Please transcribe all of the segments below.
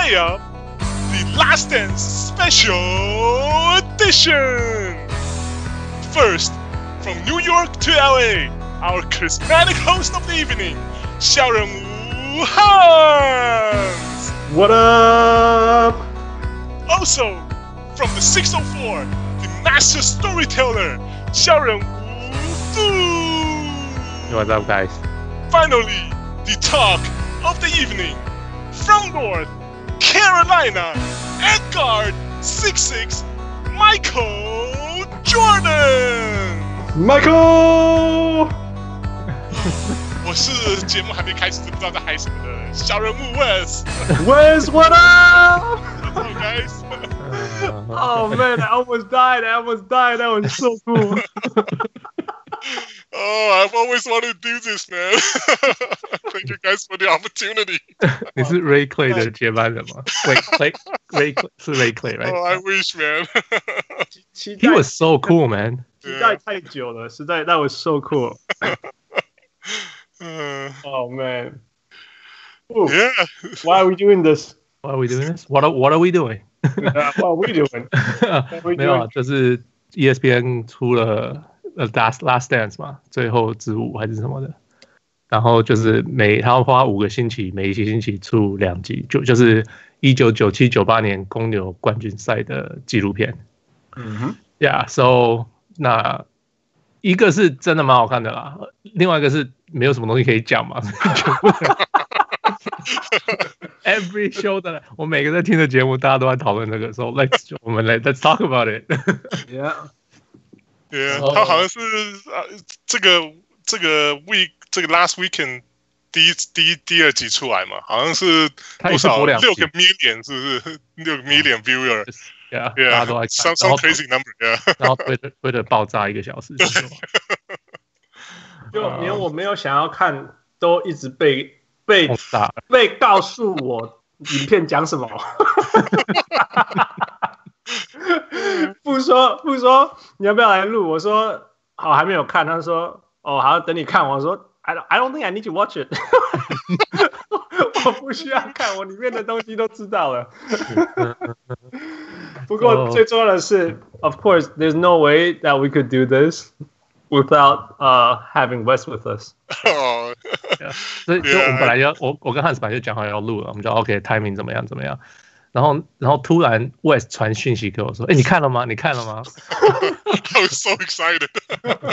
Welcome to Little Guy Layup, the Last Dance Special Edition. First, from New York to LA, our charismatic host of the evening, Sharon Wu Hans. What up? Also, from the 604, the master storyteller, Sharon Wu What's up, guys? Finally, the talk of the evening from North Carolina, Edgard 66, Michael Jordan。 Michael，我是节目还没开始不知道在嗨什么的小人物 Wes。 Where's what up? Hello guys， Oh man, I almost died. I almost died. That was so cool. Oh, I've always wanted to do this, man. Thank you guys for the opportunity. 你是 Ray Clay 的接班人吗？Wait, Clay, Ray Clay 是 Ray Clay, right? Oh, I wish, man. 期 He 待 was so cool, man. 期待太久了，实在 That was so cool. 嗯 Oh man. Ooh, Yeah. Why are we doing this? Why are we doing this? What are, what are we doing? Uh, what are we doing? we 没有啊 doing?，就是 ESPN 出了 呃 Last Last Dance 嘛，最后之舞还是什么的。然后就是每他要花五个星期，每一期星期出两集，就就是一九九七九八年公牛冠军赛的纪录片。嗯哼 Yeah, so 那一个是真的蛮好看的啦，另外一个是没有什么东西可以讲嘛，Every show 的，我每个在听的节目，大家都在讨论这个，所以 let's 我们来 let's talk about it。，Yeah. Yeah，、哦他好像是呃，这个这个 week 这个 last weekend 第一第一第二集出来嘛，好像是多少六个 million 是不是？六个 million viewer。Yeah，大家都在 Yeah，看 some，some 然后 crazy number，yeah。然后 推的推的爆炸一个小时，就连我没有想要看，都一直被被。被告诉我影片讲什么。不说不说，你要不要来录？我说好，还没有看。他说哦，好，等你看。我说 I don't, I don't think I need to watch it。我不需要看，我里面的东西都知道了。不过最重要的是，Of course, there's no way that we could do this without uh having West with us. 哦，所以，所以我们本来要我我跟汉斯本来就讲好要录了，我们就 OK timing 怎么样怎么样，然后然后突然 West 传讯息给我说，哎，你看了吗？你看了吗？I was so excited.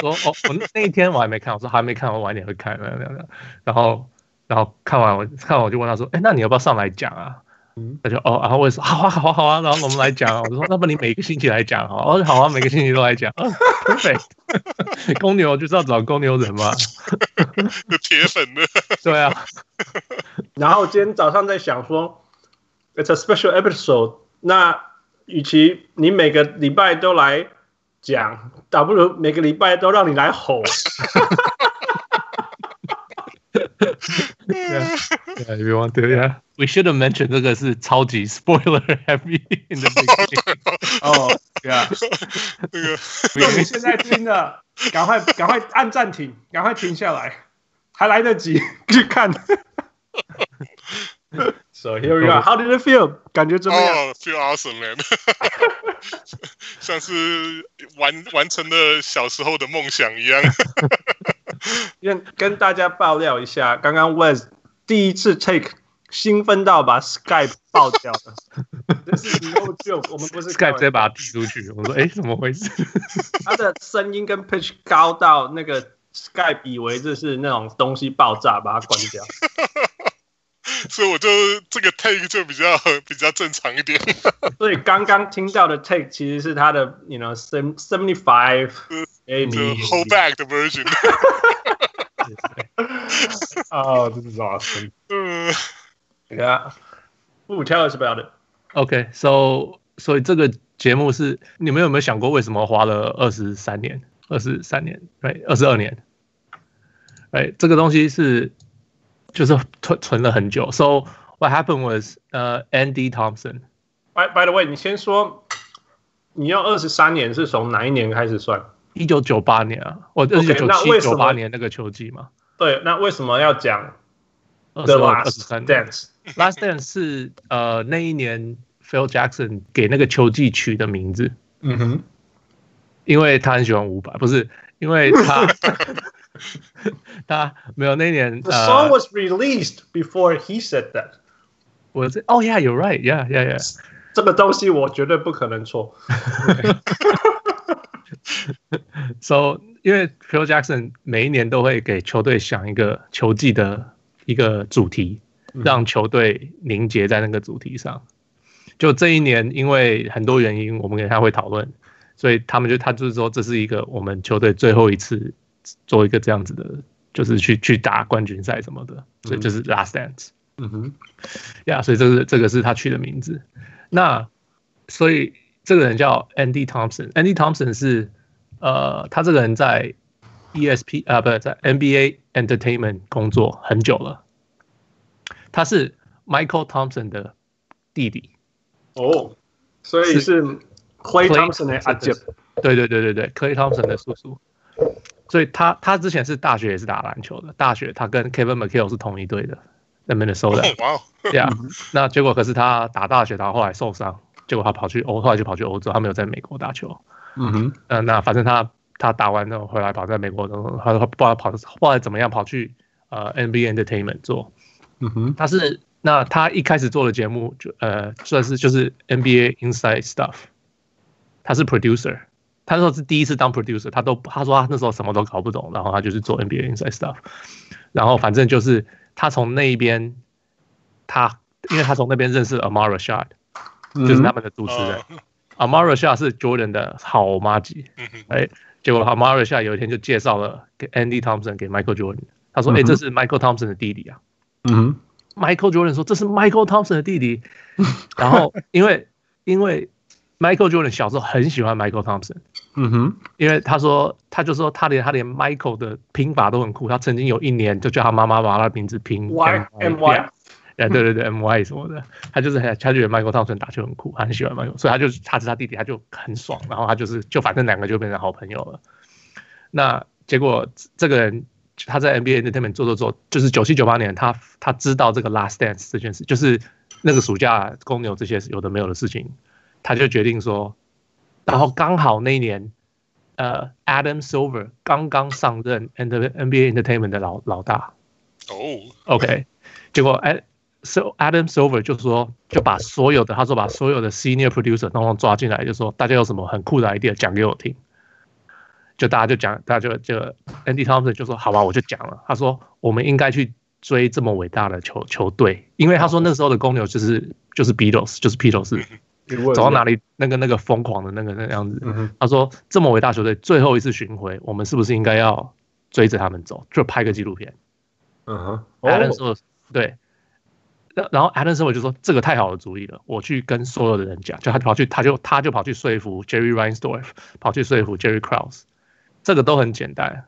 我说哦，我那一天我还没看，我说还没看，我晚点会看，那样那样，然后然后看完我看完我就问他说，哎，那你要不要上来讲啊？嗯。他就哦，然后我也说好啊好啊好啊，然后我们来讲啊，我说那不你每个星期来讲好，哦好啊，每个星期都来讲，哦 perfect，公牛就是要找公牛人嘛，的铁粉的，对啊，然后今天早上在想说 ，It's a special episode。那与其你每个礼拜都来讲，倒不如每个礼拜都让你来吼。 Yeah, if you want to, yeah. We should have mentioned 这个是超级 spoiler heavy in the beginning. 哦，对啊。那个如果你现在听了，赶快赶快按暂停，赶快停下来，还来得及去看。 So here we are. How did it feel？感觉怎么样？哦，feel awesome man，像是完完成了小时候的梦想一样。跟跟大家爆料一下，刚刚 Wes 第一次 take 兴奋到把 Skype 爆掉了，这是 no joke，我们不是 Skype 直接把它踢出去，我说哎，怎么回事？他的声音跟 pitch 高到那个 Skype 以为这是那种东西爆炸，把它关掉。所以我就这个 take 就比较比较正常一点。所以刚刚听到的 take 其实是他的，you know seventy five 就 maybe hold back 的 version。oh, this，is awesome。嗯，Yeah. Ooh, tell us about it. Okay, so 所以这个节目是你们有没有想过为什么花了二十三年、二十三年、right 二十二年？哎，这个东西是就是存存了很久。So what happened was 呃、uh,，Andy Thompson。By by the way，你先说，你要二十三年是从哪一年开始算？一九九八年啊，我一九九七九八年那个球季嘛，对，那为什么要讲二 The 十二、二十 Last Dance？Last Dance 是呃那一年 Phil Jackson 给那个球季取的名字。嗯哼，因为他很喜欢伍佰，不是因为他 他没有那一年。The song was released before he said that。我这哦，Yeah，you're right，Yeah，Yeah，Yeah。这个东西我绝对不可能错。So，因为 Phil Jackson 每一年都会给球队想一个球季的一个主题，让球队凝结在那个主题上。就这一年，因为很多原因，我们跟他会讨论，所以他们就他就是说，这是一个我们球队最后一次做一个这样子的，就是去去打冠军赛什么的，所以就是 Last Dance。嗯哼，呀，所以这个这个是他取的名字。那所以这个人叫 Andy Thompson，Andy Thompson 是呃，他这个人在 ESP 啊，不是在 NBA Entertainment 工作很久了，他是 Michael Thompson 的弟弟。哦，所以是 Clay Thompson 的阿姐。对对对对对，Clay Thompson 的叔叔。所以他他之前是大学也是打篮球的，大学他跟 Kevin McHale 是同一队的，在 Minnesota。哇，对啊。那结果可是他打大学，他后来受伤，结果他跑去欧，后来就跑去欧洲，他没有在美国打球。嗯哼。呃，那反正他他打完之后回来跑在美国，他他不知道跑后来怎么样跑去呃 NBA Entertainment 做。嗯哼。他是。那他一开始做的节目就呃算是就是 NBA Inside Stuff，他是 producer，他那时候是第一次当 producer，他都他说他那时候什么都搞不懂，然后他就是做 NBA Inside Stuff，然后反正就是他从那一边，他因为他从那边认识 Amar Rashad，就是他们的主持人，Amar Rashad 是 Jordan 的好妈吉，哎，结果 Amar Rashad 有一天就介绍了给 Andy Thompson 给 Michael Jordan，他说哎这是 Michael Thompson 的弟弟啊，嗯。Michael Jordan 说：“这是 Michael Thompson 的弟弟。”然后因为因为 Michael Jordan 小时候很喜欢 Michael Thompson，嗯哼，因为他说他就说他连他连 Michael 的拼法都很酷。他曾经有一年就叫他妈妈把他的名字拼 Y M Y，对对对 M Y 什么的。他就是很他觉得 Michael Thompson 打球很酷，他很喜欢 Michael，所以他就他是他弟弟，他就很爽。然后他就是就反正两个就变成好朋友了。那结果这个人。他在 NBA Entertainment 做做做，就是九七九八年，他他知道这个 Last Dance 这件事，就是那个暑假公牛这些有的没有的事情，他就决定说，然后刚好那一年，呃，Adam Silver 刚刚上任 NBA Entertainment 的老老大，哦，OK，结果哎，So Adam Silver 就说就把所有的他说把所有的 Senior Producer 都抓进来，就说大家有什么很酷的 idea 讲给我听。就大家就讲，大家就就 Andy Thompson 就说：“好吧，我就讲了。”他说：“我们应该去追这么伟大的球球队，因为他说那时候的公牛就是就是 Beatles，就是披头士，走到哪里那个那个疯狂的那个那个样子。”他说：“这么伟大球队最后一次巡回，我们是不是应该要追着他们走，就拍个纪录片？”嗯哼，Adam 说：“对。”然后 Adam 说：“我就说这个太好的主意了，我去跟所有的人讲，就他跑去，他就他就跑去说服 Jerry Reinsdorf，跑去说服 Jerry Krause。”这个都很简单，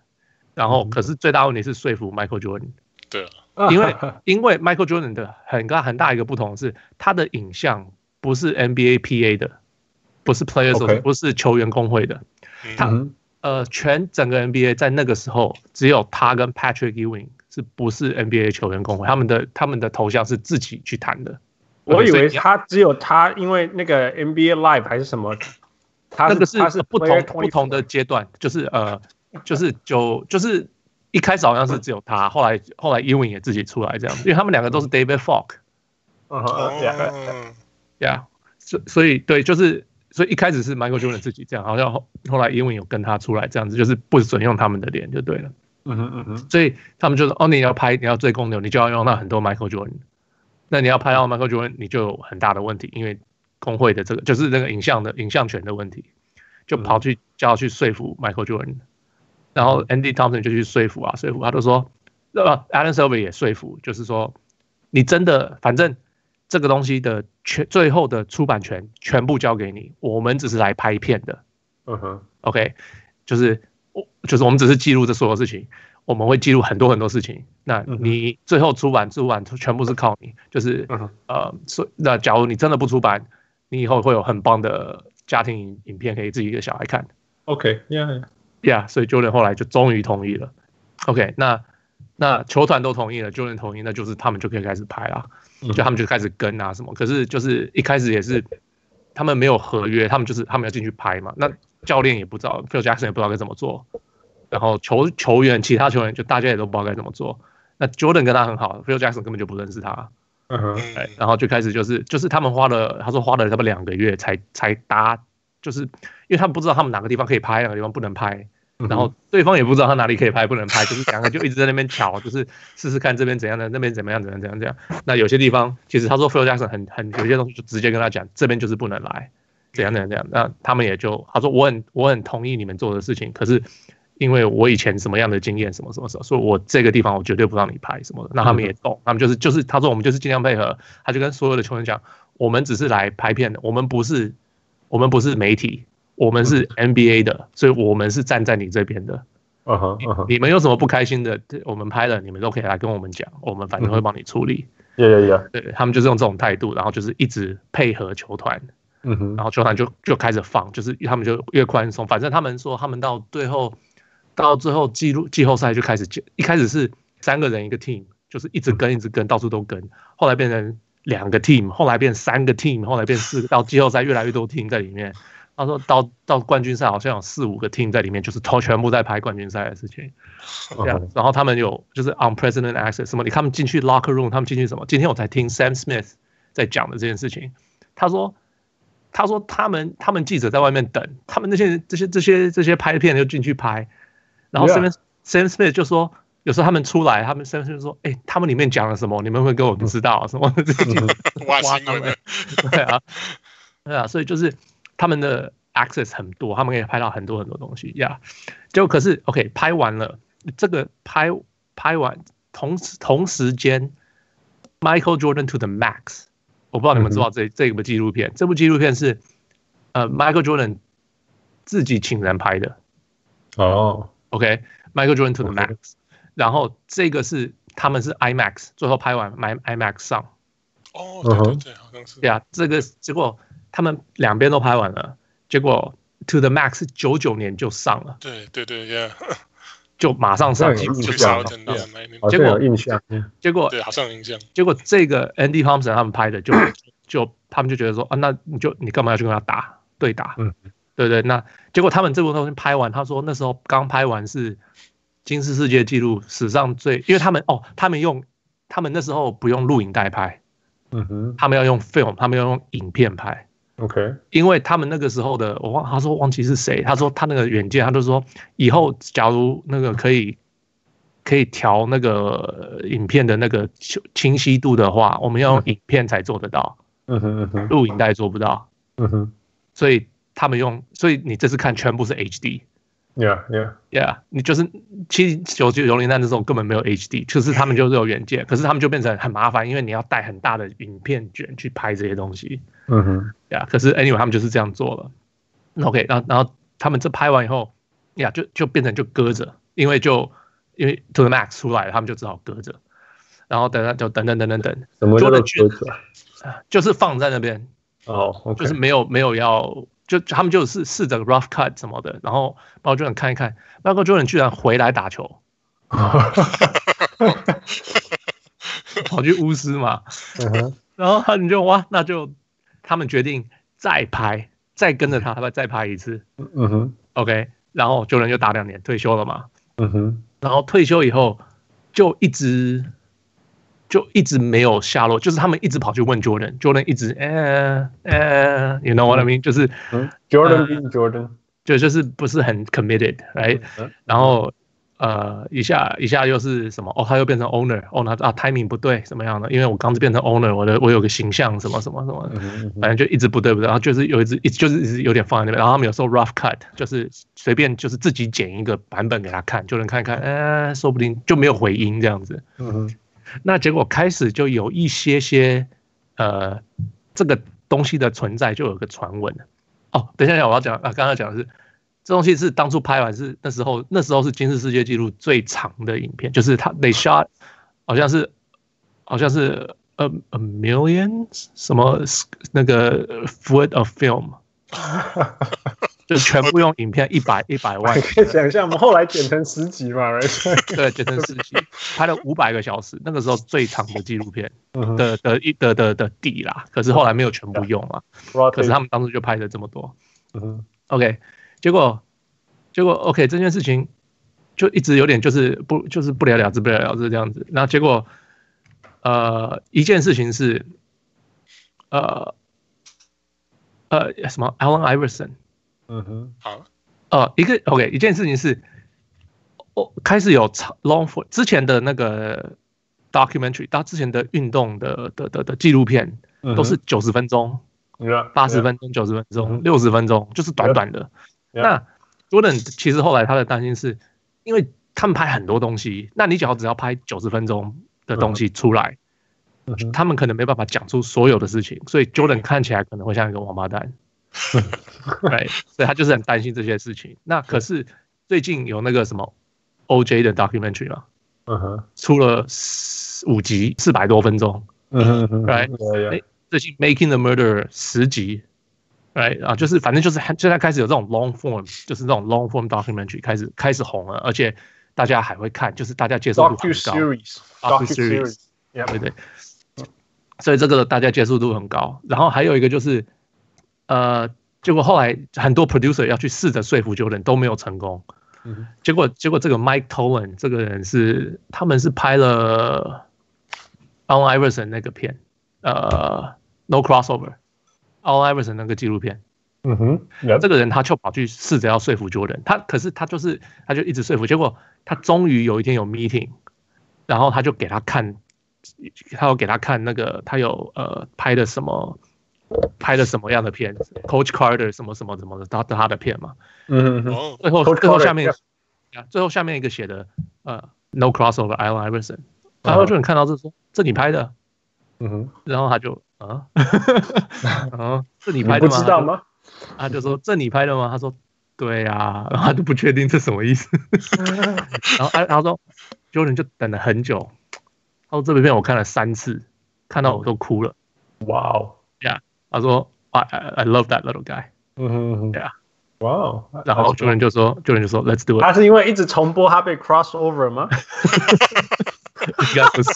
然后可是最大问题是说服 Michael Jordan。对，因为 因为 Michael Jordan 的很大很大一个不同是，他的影像不是 NBA PA 的，不是 Players，不是球员工会的。他呃，全整个 NBA 在那个时候只有他跟 Patrick Ewing 是不是 NBA 球员工会？他们的他们的头像是自己去谈的。我以为他只有他，因为那个 NBA Live 还是什么。他那个是他是不同不同的阶段，就是呃，就是就就是一开始好像是只有他，后来后来 Ewing 也自己出来这样，因为他们两个都是 David Falk，嗯嗯，Yeah 所所以对，就是所以一开始是 Michael Jordan 自己这样，好像后后来 Ewing 有跟他出来这样子，就是不准用他们的脸就对了，嗯哼嗯哼，所以他们就说哦，你要拍你要追公牛，你就要用到很多 Michael Jordan，那你要拍到 Michael Jordan，你就有很大的问题，因为。工会的这个就是那个影像的影像权的问题，就跑去叫去说服 Michael Jordan，然后 Andy Thompson 就去说服啊说服，他都说，那，Adam Silver 也说服，就是说，你真的反正这个东西的全最后的出版权全部交给你，我们只是来拍片的，嗯哼，OK，就是我就是我们只是记录这所有事情，我们会记录很多很多事情，那你最后出版出版全部是靠你，就是呃，所那假如你真的不出版。你以后会有很棒的家庭影影片可以自己给小孩看。OK，Yeah，Yeah，所以 Jordan 后来就终于同意了。OK，那那球团都同意了，Jordan 同意，那就是他们就可以开始拍了，就他们就开始跟啊什么。可是就是一开始也是他们没有合约，他们就是他们要进去拍嘛。那教练也不知道，Phil Jackson 也不知道该怎么做。然后球球员其他球员就大家也都不知道该怎么做。那 Jordan 跟他很好，Phil Jackson 根本就不认识他。嗯哼，哎，然后就开始就是就是他们花了，他说花了差不多两个月才才搭，就是因为他们不知道他们哪个地方可以拍，哪个地方不能拍。然后对方也不知道他哪里可以拍，不能拍，就是两个就一直在那边瞧，就是试试看这边怎样的，那边怎么样，怎样怎样怎样。那有些地方其实他说 Phil Jackson 很很有些东西就直接跟他讲，这边就是不能来，怎样怎样怎样。那他们也就他说我很我很同意你们做的事情，可是因为我以前什么样的经验，什么什么什么，所以我这个地方我绝对不让你拍什么的。那他们也懂，他们就是就是他说我们就是尽量配合，他就跟所有的球员讲，我们只是来拍片的，我们不是我们不是媒体，我们是 NBA 的，所以我们是站在你这边的。Uh uh huh. 你们有什么不开心的？我们拍了，你们都可以来跟我们讲，我们反正会帮你处理。对对对，对他们就是用这种态度，然后就是一直配合球团。嗯哼，然后球团就就开始放，就是他们就越宽松。反正他们说，他们到最后，到最后季录季后赛就开始，一开始是三个人一个 team，就是一直跟一直跟，到处都跟。后来变成两个 team，后来变三个 team，后来变四个，到季后赛越来越多 team 在里面。他说到到冠军赛好像有四五个 team 在里面，就是都全部在拍冠军赛的事情。这样，然后他们有就是 unprecedented access 什么？你他们进去 locker room，他们进去什么？今天我才听 Sam Smith 在讲的这件事情。他说，他说他们他们记者在外面等，他们那些这些这些这些拍片就进去拍。然后 Sam Sam Smith 就说，有时候他们出来，他们 Sam Smith 说，哎，他们里面讲了什么？你们会跟我不知道什么？挖他们，对啊，对啊，所以就是。他们的 access 很多，他们可以拍到很多很多东西呀。就.可是 OK 拍完了，这个拍拍完同时同时间，Michael Jordan to the Max，我不知道你们知道这、嗯、这部纪录片，这部纪录片是呃 Michael Jordan 自己请人拍的。哦，OK，Michael Jordan to the Max，、okay. 然后这个是他们是 IMAX，最后拍完买 IMAX 上。哦，对对对，好像是。对啊，这个结果。他们两边都拍完了，结果《To the Max》九九年就上了。对对对，Yeah，就马上上，就上了。结果印象，结果对，好像有印象。结果这个 Andy Thompson 他们拍的就，就 就他们就觉得说啊，那你就你干嘛要去跟他打对打？嗯，对对。那结果他们这部东西拍完，他说那时候刚拍完是金氏世界纪录史上最，因为他们哦，他们用他们那时候不用录影带拍，嗯哼，他们要用 film，他们要用影片拍。OK，因为他们那个时候的我忘，他说忘记是谁，他说他那个软件，他就说以后假如那个可以可以调那个影片的那个清晰度的话，我们要用影片才做得到，嗯哼嗯哼，录影带做不到，嗯哼，所以他们用，所以你这次看全部是 HD。Yeah, yeah, yeah. 你就是七九九零年代的时候根本没有 HD，就是他们就是有远见，可是他们就变成很麻烦，因为你要带很大的影片卷去拍这些东西。嗯哼，呀，可是 anyway 他们就是这样做了。OK，然后然后他们这拍完以后，呀，就就变成就搁着，因为就因为 To the Max 出来了，他们就只好搁着。然后等等就等等等等等，什么叫做搁着？就是放在那边哦，oh, okay. 就是没有没有要。就他们就是试着 rough cut 什么的，然后 Michael Jordan 看一看，Michael Jordan 居然回来打球，跑去巫师嘛，然后他们就哇，那就他们决定再拍，再跟着他，他再拍一次，嗯哼，OK，然后 Jordan 就打两年退休了嘛，嗯哼，然后退休以后就一直。就一直没有下落，就是他们一直跑去问 Jordan，Jordan 一直呃呃，you know what I mean？就是 Jordan being Jordan，就就是不是很 committed，right？然后呃一下一下又是什么？哦，他又变成 owner，owner 啊，timing 不对，怎么样的？因为我刚是变成 owner，我的我有个形象什么什么什么，反正就一直不对不对，然后就是有一直一直就是一直有点放在那边，然后他们有时候 rough cut，就是随便就是自己剪一个版本给他看，就能看看，呃，说不定就没有回音这样子。嗯那结果开始就有一些些，呃，这个东西的存在就有个传闻。哦，等一下，我要讲啊，刚刚讲的是，这东西是当初拍完是那时候，那时候是金氏世界纪录最长的影片，就是他 they shot 好像是好像是 a a million 什么那个 foot of film，就是 全部用影片一百一百万。可以想象，我们后来剪成十集嘛? 对，剪成十集，拍了五百个小时，那个时候最长的纪录片的的一的的的底啦。可是后来没有全部用啊。可是他们当时就拍了这么多。嗯 OK，结果结果 OK 这件事情就一直有点就是不就是不了了之不了了之这样子。那结果呃一件事情是呃。呃，什么？Allen Iverson，嗯哼，好。呃，一个 OK，一件事情是，哦，开始有长 long form 之前的那个 documentary，到之前的运动的的的的纪录片都是九十分钟，八十分钟、九十分钟、六十分钟，就是短短的。那 Jordan 其实后来他的担心是，因为他们拍很多东西，那你只要只要拍九十分钟的东西出来。他们可能没办法讲出所有的事情，所以 Jordan 看起来可能会像一个王八蛋，对，所以他就是很担心这些事情。那可是最近有那个什么 OJ 的 documentary 嘛，嗯哼，出了五集，四百多分钟，嗯哼，来，哎，最近 Making the Murderer 十集，来啊，就是反正就是现在开始有这种 long form，就是这种 long form documentary 开始开始红了，而且大家还会看，就是大家接受度很高，docu-series，docu-series，对对。所以这个大家接受度很高，然后还有一个就是，呃，结果后来很多 producer 要去试着说服 Jordan 都没有成功，嗯，结果结果这个 Mike Tollin 这个人是他们是拍了 Allen Iverson 那个片，呃，No Crossover，Allen Iverson 那个纪录片，嗯哼，这个人他就跑去试着要说服 Jordan，他可是他就是他就一直说服，结果他终于有一天有 meeting，然后他就给他看。他有给他看那个，他有呃拍的什么，拍的什么样的片子？Coach Carter 什么什么什么的，他他的片嘛。嗯嗯。最后最后下面，最后下面一个写的呃 No crossover Allen Iverson，然后就能看到这说这你拍的，嗯哼。然后他就啊，啊，这你拍的吗？不知道吗？他就说这你拍的吗？他说对呀，然后他就不确定这什么意思。然后哎，然后说 Jordan 就等了很久。他说这部片我看了三次，看到我都哭了。哇哦，Yeah，他说 I I love that little guy。嗯哼，Yeah，哇哦。然后就有人就说，就有人就说 Let's do it。他是因为一直重播他被 cross over 吗？应该不是。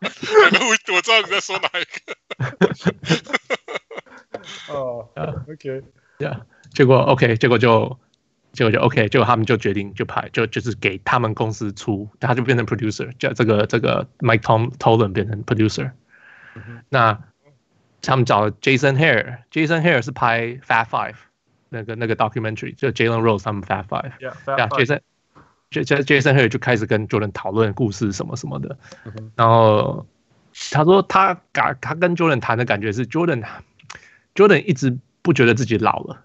我我知道你在说哪一个。哦，OK，Yeah，结果 OK，结果就。结果就 OK，结果他们就决定就拍，就就是给他们公司出，他就变成 producer，叫这个这个 Mike Tom Tollin 变成 producer。那他们找 Jason Hare，Jason Hare 是拍 Fat Five 那个那个 documentary，就 Jalen Rose 他们 Fat Five，Jason，J Jason Hare 就开始跟 Jordan 讨论故事什么什么的，然后他说他感他跟 Jordan 谈的感觉是 Jordan Jordan 一直不觉得自己老了。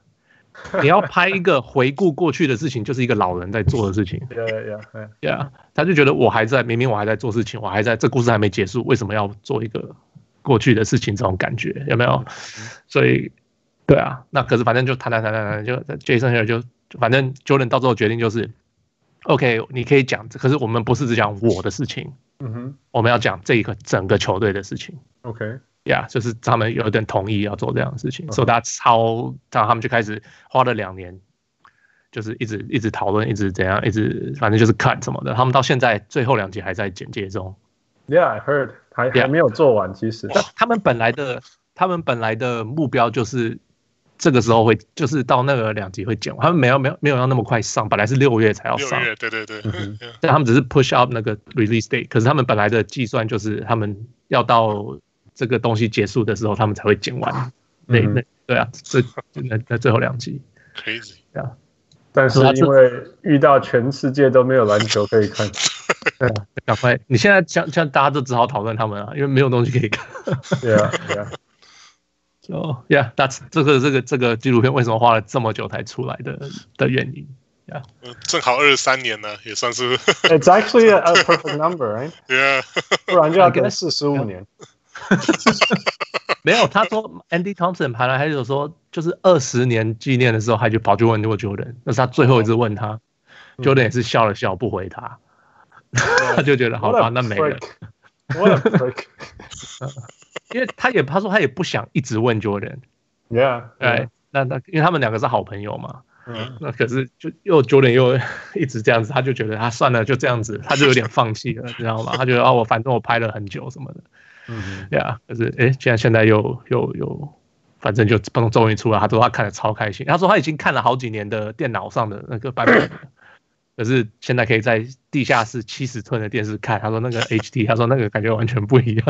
你要拍一个回顾过去的事情，就是一个老人在做的事情。对呀，对呀，他就觉得我还在，明明我还在做事情，我还在，这故事还没结束，为什么要做一个过去的事情？这种感觉有没有？所以，对啊，那可是反正就谈谈谈谈谈，就 Jason Hare 就反正 Jordan 到最后决定就是，OK，你可以讲，可是我们不是只讲我的事情，嗯哼，我们要讲这一个整个球队的事情。OK。呀，yeah, 就是他们有点同意要做这样的事情，所以大家超，然后他们就开始花了两年，就是一直一直讨论，一直怎样，一直反正就是 cut 什么的。他们到现在最后两集还在剪接中。Yeah, I heard 还还没有做完。其实. 他们本来的他们本来的目标就是这个时候会，就是到那个两集会剪完。他们没有没有没有要那么快上，本来是六月才要上。六月，对对对。但他们只是 push up 那个 release date，可是他们本来的计算就是他们要到。这个东西结束的时候，他们才会剪完。对对对啊，这那那最后两集，crazy 啊！但是因为遇到全世界都没有篮球可以看，对 啊，赶快！你现在像像大家都只好讨论他们啊，因为没有东西可以看。对啊，对啊。So yeah，that's 这个这个这个纪录片为什么花了这么久才出来的的原因。Yeah，正好二十三年呢，也算是。It's actually a perfect number, right? Yeah，不然就要跟四十五年。没有，他说 Andy Thompson 排来还有说，就是二十年纪念的时候，他就跑去问过 Jordan，那是他最后一次问他，Jordan 也是笑了笑不回他，他 就觉得好吧，那没了。因为他也他说他也不想一直问 Jordan，Yeah，哎，那那因为他们两个是好朋友嘛，嗯，那可是就又 Jordan 又一直这样子，他就觉得他算了就这样子，他就有点放弃了，你知道吗？他觉得啊，我反正我拍了很久什么的，嗯，对啊，可是哎，既然现在又又又，反正就终终于出来，他说他看的超开心，他说他已经看了好几年的电脑上的那个版本。可是现在可以在地下室七十寸的电视看，他说那个 HD，他说那个感觉完全不一样。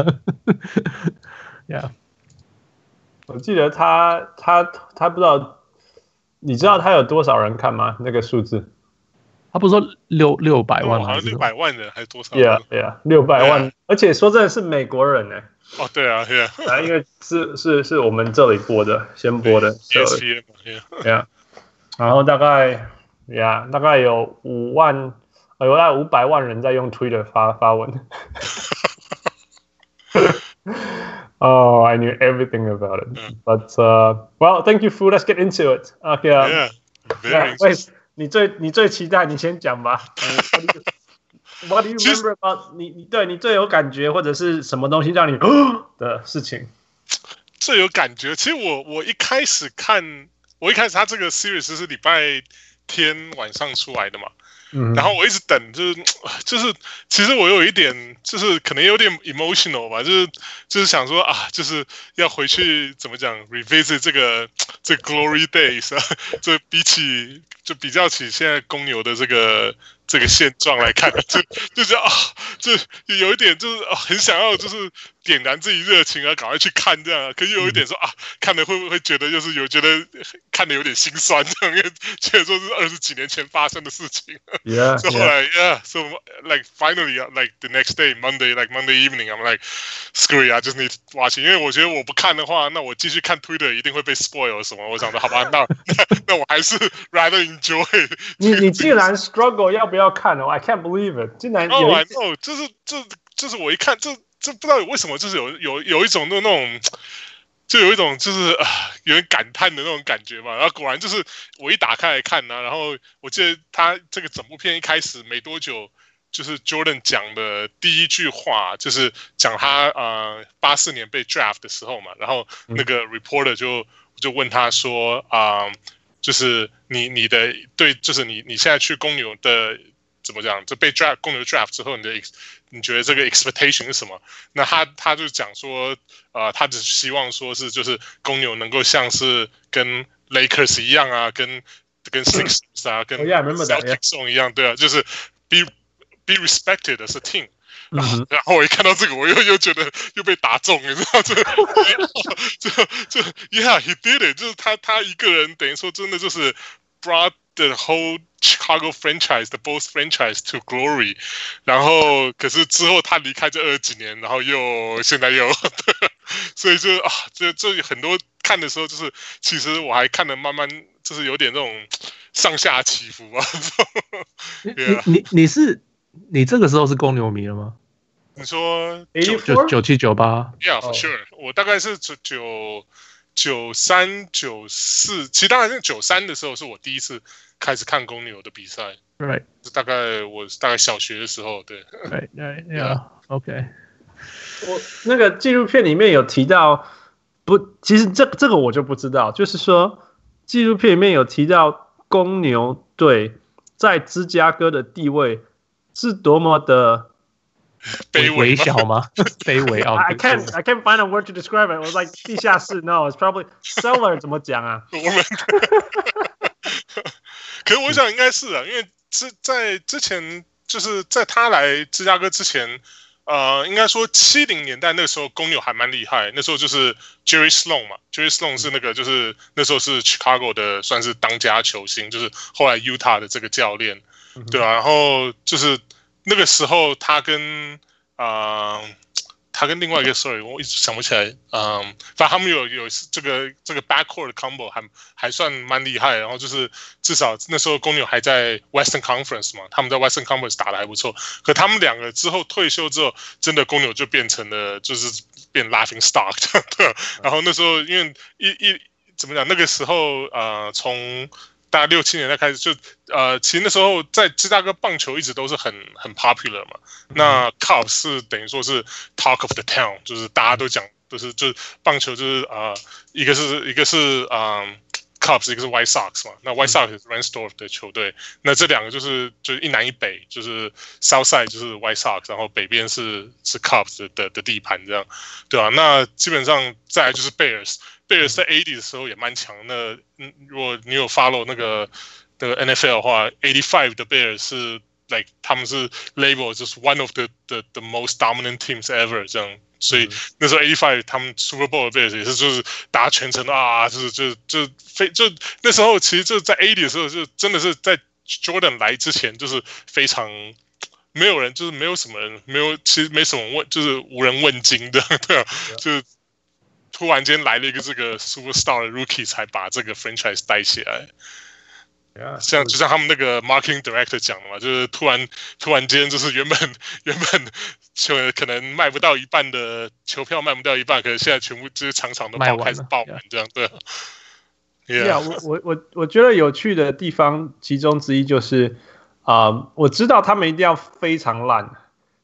Yeah，我记得他他他不知道，你知道他有多少人看吗？那个数字？他不是说六六百万吗？好像六百万人还是多少？Yeah，Yeah，六百万，而且说真的是美国人呢。哦，对啊，Yeah，啊，因为是是是我们这里播的，先播的，Yeah，然后大概。，yeah, 大概有五万，有大概五百万人在用 Twitter 发发文。oh, I knew everything about it. Yeah. But uh, well, thank you, Fu. Let's get into it. Okay. Yeah. Yeah. Wait, 你最你最期待，你先讲吧。What do you remember about 你你对你最有感觉或者是什么东西让你 的事情？最有感觉，其实我我一开始看，我一开始他这个 series 是礼拜。天晚上出来的嘛，然后我一直等，就是 就是，其实我有一点，就是可能有点 emotional 吧，就是就是想说啊，就是要回去怎么讲 revisit 这个 这个 glory days 啊，就比起就比较起现在公牛的这个。这个现状来看，就就是啊，就有一点就是，很想要就是点燃自己热情啊，赶快去看这样，可是有一点说啊，看了会不会觉得就是有觉得看的有点心酸这样，因为觉得说是二十几年前发生的事情。Yeah. 所以后来 Yeah. So like finally like the next day Monday like Monday evening I'm like screw it I just need to watch it. 因为我觉得我不看的话，那我继续看 Twitter 一定会被 spoil 什么。我想说好吧，那那那我还是 rather enjoy。你你既然 struggle 要不要？要看哦，I can't believe it！竟然有哦，这是这这是我一看，这这不知道为什么，就是有有有一种那那种，就有一种就是啊，有点感叹的那种感觉嘛。然后果然就是我一打开来看呢、啊，然后我记得他这个整部片一开始没多久，就是 Jordan 讲的第一句话，就是讲他呃八四年被 draft 的时候嘛，然后那个 reporter 就就问他说啊。呃就是你你的对，就是你你现在去公牛的怎么讲？就被 draft 公牛 draft 之后，你的你觉得这个 expectation 是什么？那他他就讲说，呃，他只希望说是就是公牛能够像是跟 Lakers 一样啊，跟跟 Sixers 啊，跟 Celtics 一样，对啊，就是 be be respected as a team。然后，然后我一看到这个，我又又觉得又被打中，你知道这，这这，Yeah，he did it，就是他他一个人等于说真的就是 brought the whole Chicago franchise，the Bulls franchise to glory。然后，可是之后他离开这二十几年，然后又现在又，所以就啊，这这很多看的时候，就是其实我还看的慢慢就是有点那种上下起伏啊。你你你是？你这个时候是公牛迷了吗？你说九九七九八？Yeah，for sure。我大概是九九九三九四，其实当然是九三的时候是我第一次开始看公牛的比赛。Right，大概我大概小学的时候，对。Right, right, yeah, OK。我那个纪录片里面有提到，不，其实这这个我就不知道，就是说纪录片里面有提到公牛队在芝加哥的地位。是多么的卑微小吗？卑微啊！I can't I can't find a word to describe it. I was like 地下室，No, it's probably cellar。怎么讲啊？可是我想应该是啊，因为之在之前就是在他来芝加哥之前，呃，应该说七零年代那个时候公牛还蛮厉害，那时候就是 Jerry Sloan 嘛，Jerry Sloan 是那个就是那时候是 Chicago 的算是当家球星，就是后来 Utah 的这个教练。对啊，然后就是那个时候，他跟啊、呃，他跟另外一个，sorry，我一直想不起来，嗯、反正他们有有这个这个 backcourt combo 还还算蛮厉害，然后就是至少那时候公牛还在 Western Conference 嘛，他们在 Western Conference 打得还不错，可他们两个之后退休之后，真的公牛就变成了就是变 laughing stock，对，然后那时候因为一一怎么讲，那个时候呃从。大概六七年代开始就，呃，其实那时候在芝加哥棒球一直都是很很 popular 嘛。那 Cubs 是等于说是 talk of the town，就是大家都讲，就是就是棒球就是呃，一个是一个是嗯、呃，Cubs，一个是 White Sox 嘛。那 White Sox 是 Reinsdorf 的球队，那这两个就是就是一南一北，就是 South Side 就是 White Sox，然后北边是是 Cubs 的的，的地盘这样，对吧、啊？那基本上再来就是贝尔在 ad 的时候也蛮强的嗯如果你有 follow 那个的 nfl 的话 eighty five 的贝尔是 like 他们是 label 就是 one of the the the most dominant teams ever 这样。所以那时候 a five 他们 super bowl 的贝尔也是就是打全程啊就是就是就是非就那时候其实就是在 ad 的时候就真的是在 jordan 来之前就是非常没有人就是没有什么人没有其实没什么问就是无人问津的 对啊就是突然间来了一个这个 Superstar 的 Rookie 才把这个 Franchise 带起来。像就像他们那个 marketing director 讲的嘛，就是突然突然间就是原本 原本就可能卖不到一半的球票卖不到一半，可是现在全部就是场场都爆开始爆满这样，对。Yeah，我我我我觉得有趣的地方其中之一就是啊、呃，我知道他们一定要非常烂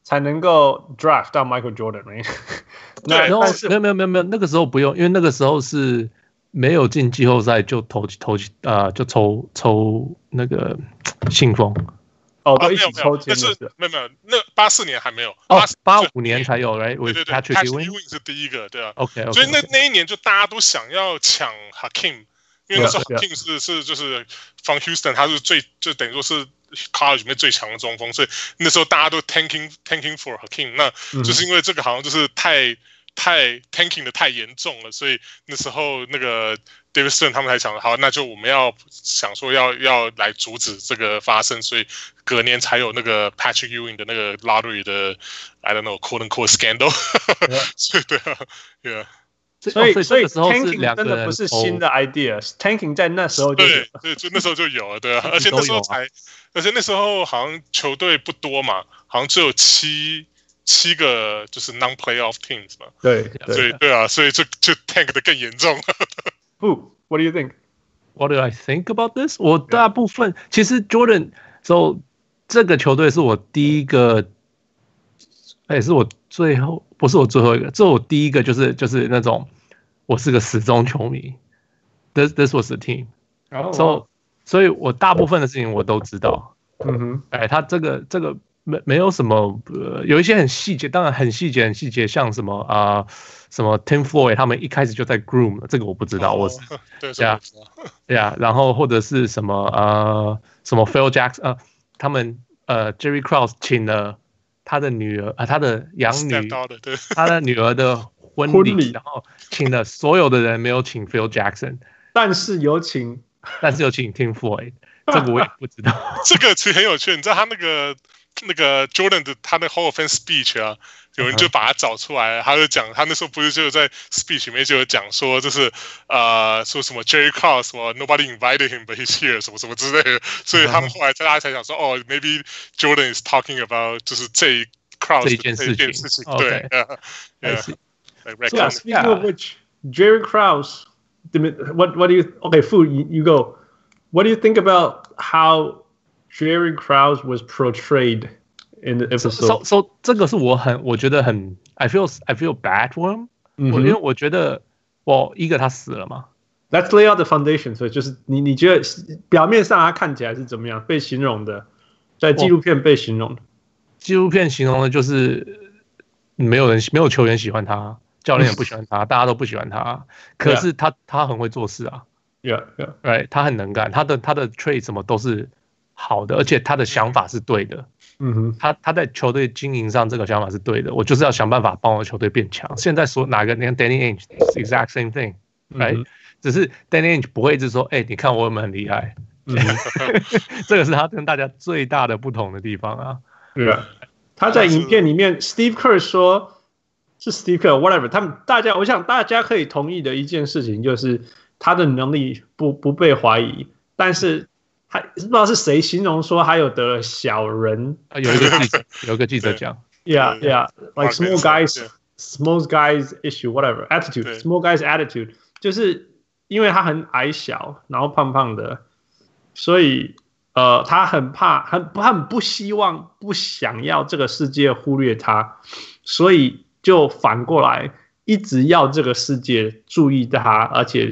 才能够 draft 到 Michael Jordan，没？那没有没有没有没有，那个时候不用，因为那个时候是。没有进季后赛就投投啊，就抽抽那个信封哦，都一起抽签的，没有没有，那八四年还没有，哦，八五年才有来，对对对，Patrick Ewing 是第一个，对啊，OK，所以那那一年就大家都想要抢 Hakeem，因为那时候 Hakeem 是是就是 from Houston，他是最就等于说是 College 里面最强的中锋，所以那时候大家都 tanking tanking for Hakim，那就是因为这个好像就是太。太 tanking 的太严重了，所以那时候那个 David Stern 他们才想，好，那就我们要想说要要来阻止这个发生，所以隔年才有那个 Patrick Ewing 的那个 lottery 的 I don't know quote unquote scandal，所以对啊，对啊，所以所以 tanking 真的不是新的 idea，tanking 在那时候就对对，就那时候就有了，对啊，而且那时候才，而且那时候好像球队不多嘛，好像只有七。七个就是 non-playoff teams 嘛，对，所以对啊，所以就就 tank 的更严重了。不，What do you think? What do I think about this? 我大部分其实 Jordan，所以这个球队是我第一个，也是我最后不是我最后一个，这是我第一个就是就是那种我是个死忠球迷。This this was the team. 然后，所以我大部分的事情我都知道。嗯哼，哎，他这个这个。没没有什么，呃，有一些很细节，当然很细节很细节，像什么啊、呃，什么 Tim Floyd 他们一开始就在 groom，这个我不知道，哦、我是对呀对 呀，然后或者是什么呃，什么 Phil Jackson 呃，他们呃 Jerry Krause 请了他的女儿啊、呃，他的养女，他的女儿的婚礼，婚礼然后请了所有的人，没有请 Phil Jackson，但是有请，但是有请 Tim Floyd，这个我也不知道，这个其实很有趣，你知道他那个。那个 Jordan 的他那 Hall of Fame speech 啊，有人就把他找出来，他就讲他那时候不是就在 speech 里面就有讲说，就是呃说什么 Jerry Krause 什么 Nobody invited him but he's here 什么什么之类的，所以他们后来大家才想说，哦，maybe Jordan is talking about 就是这 Krause 这件事情，对，Speaking of which，Jerry Krause，what what do you？Okay，Fu you go。What do you think about how Jerry Krause was portrayed in the episode. So, so, so 这个是我很，我觉得很，I feel, I feel bad for him。嗯，因为我觉得，我一个他死了嘛。Let's lay out the foundation。所以就是你，你觉得表面上他看起来是怎么样？被形容的，在纪录片被形容的。纪录片形容的就是没有人，没有球员喜欢他， 教练也不喜欢他，大家都不喜欢他。可是他，他很会做事啊。Yeah, yeah. Right，他很能干，他的他的 trade 什么都是。好的，而且他的想法是对的。嗯哼，他他在球队经营上这个想法是对的。我就是要想办法帮我球队变强。现在说哪个？你看 Danny Ainge，exact same thing，right？、嗯、只是 Danny Ainge 不会一直说，哎、欸，你看我们很厉害。嗯、这个是他跟大家最大的不同的地方啊。对啊，他在影片里面，Steve Kerr 说，是 Steve Kerr，whatever。他们大家，我想大家可以同意的一件事情就是他的能力不不被怀疑，但是。还不知道是谁形容说还有得小人啊？有一个记者，有一个记者讲，Yeah, yeah, like small guys, small guys issue, whatever attitude, small guys attitude，就是因为他很矮小，然后胖胖的，所以呃，他很怕，很他很不希望，不想要这个世界忽略他，所以就反过来一直要这个世界注意他，而且。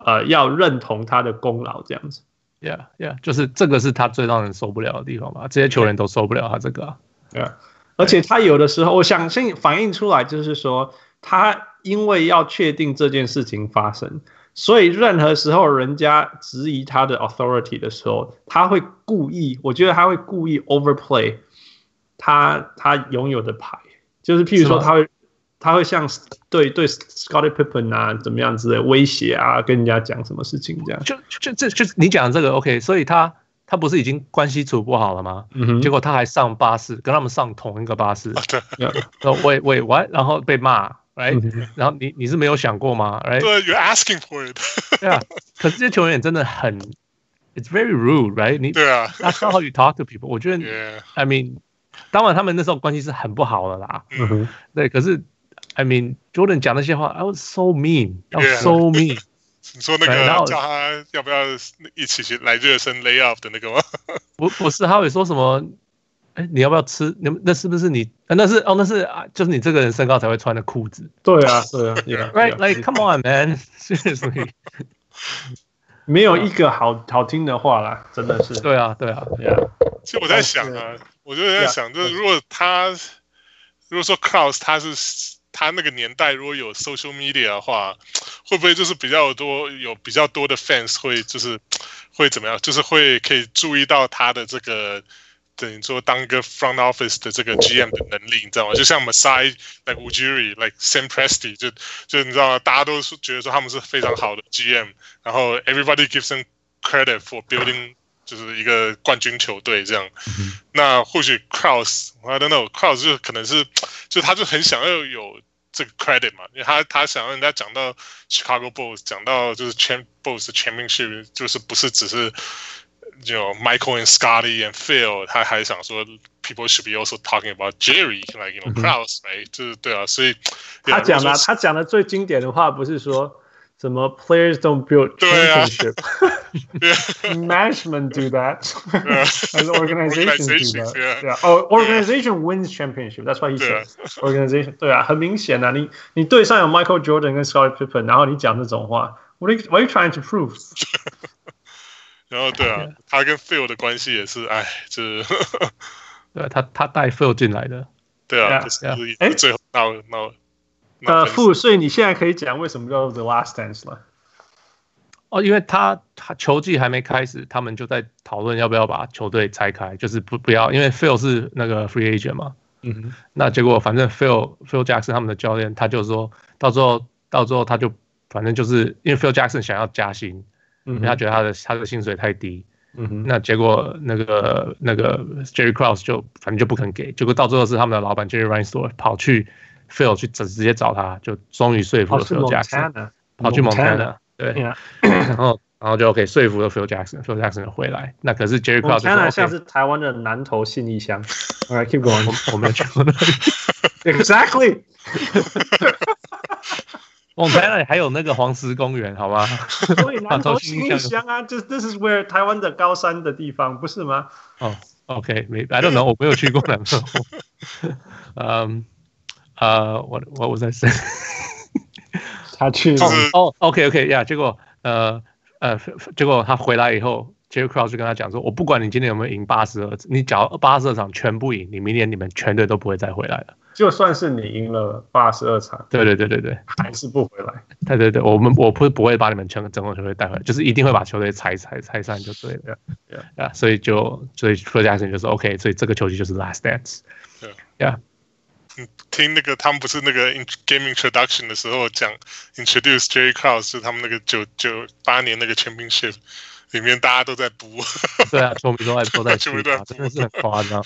呃要认同他的功劳这样子。Yeah, yeah，就是这个是他最让人受不了的地方吧？这些球员都受不了他这个、啊。对啊，而且他有的时候，我相信反映出来就是说，他因为要确定这件事情发生，所以任何时候人家质疑他的 authority 的时候，他会故意，我觉得他会故意 overplay 他他拥有的牌，就是譬如说他会。他会像对对 Scottie Pippen 啊怎么样子的威胁啊，跟人家讲什么事情这样？就就这就，你讲的这个 OK，所以他他不是已经关系处不好了吗？嗯哼。结果他还上巴士，跟他们上同一个巴士。喂喂 喂，然后被骂，right？、嗯、然后你你是没有想过吗？right？对，You're asking for it。对啊。可是这些球员真的很，It's very rude，right？你对啊。That's not how you talk to people。我觉得、yeah.，I mean，当然他们那时候关系是很不好的啦。嗯哼。对，可是。I mean Jordan 讲那些话，I was so mean，I was so mean。你说那个叫他要不要一起去来热身 lay off 的那个吗？不不是，他会说什么？哎，你要不要吃？那那是不是你？那是哦，那是啊，就是你这个人身高才会穿的裤子。对啊，对啊，yeah，right，like come on man，seriously，没有一个好好听的话啦，真的是。对啊，对啊，yeah。其实我在想啊，我就在想，就是如果他如果说 Krause 他是。他那个年代如果有 social media 的话，会不会就是比较多有比较多的 fans 会就是会怎么样？就是会可以注意到他的这个等于说当个 front office 的这个 GM 的能力，你知道吗？就像 Masai like Ujiri like Sam Presti 就就你知道吗？大家都是觉得说他们是非常好的 GM，然后 everybody gives them credit for building 就是一个冠军球队这样。嗯、那或许 Krause，I don't know，Krause 就可能是就他就很想要有。这个 credit 嘛，因为他他想让人家讲到 Chicago Bulls，讲到就是 Champ Bulls 的 championship，就是不是只是有 you know, Michael and Scotty and Phil，他还想说 people should be also talking about Jerry，like you know Krause，哎、right? 就是对啊，所以他讲的他讲的最经典的话不是说。什么 players don't build championship？对啊，management do that，还是 organization do that？对啊，哦，organization wins championship。That's why he said organization。对啊，很明显啊，你你队上有 Michael Jordan 跟 Scottie Pippen，然后你讲这种话，what are you what are you trying to prove？然后对啊，他跟 Phil 的关系也是，哎，就是，对他他带 Phil 进来的，对啊，就是哎，最后闹闹。 呃，傅，所以你现在可以讲为什么叫做 The Last Dance 了？哦，因为他他球季还没开始，他们就在讨论要不要把球队拆开，就是不不要，因为 Phil 是那个 Free Agent 嘛。嗯哼。那结果反正 Phil Phil Jackson 他们的教练，他就说到最后到最后他就反正就是因为 Phil Jackson 想要加薪，嗯，因为他觉得他的他的薪水太低。嗯哼。那结果那个那个 Jerry Krause 就反正就不肯给，结果到最后是他们的老板 Jerry Reinsdorf 跑去。Phil 去直直接找他，就终于说服了 Phil Jackson，跑去 Montana，对，yeah. 然后然后就 OK 说服了 Phil Jackson，Phil Jackson 回来。那可是 Jerry Krause Montana 像是台湾的南投信义乡。Alright, keep going，我我没有去过那里。Exactly。Montana 还有那个黄石公园，好吗？所以南投信义乡啊，就 This is where 台湾的高山的地方，不是吗？哦、oh,，OK，没，I don't know，我没有去过南投。嗯。呃，我我我在说，他去哦，OK OK，呀，结果呃呃，结果他回来以后，Jerry Krause 就跟他讲说，我不管你今天有没有赢八十二，你只要八十二场全部赢，你明年你们全队都不会再回来了。就算是你赢了八十二场，对对对对对，还是不回来。对对对，我们我不不会把你们全整个球队带回来，就是一定会把球队拆拆拆散就对了。对啊，所以就所以 Phil Jackson 就说 OK，所以这个球季就是 Last Dance。对呀。听那个他们不是那个 game introduction 的时候讲 introduce Jerry Krause 是他们那个九九八年那个 championship 里面大家都在补，对啊，球迷都在都在 吹，真的是很夸张。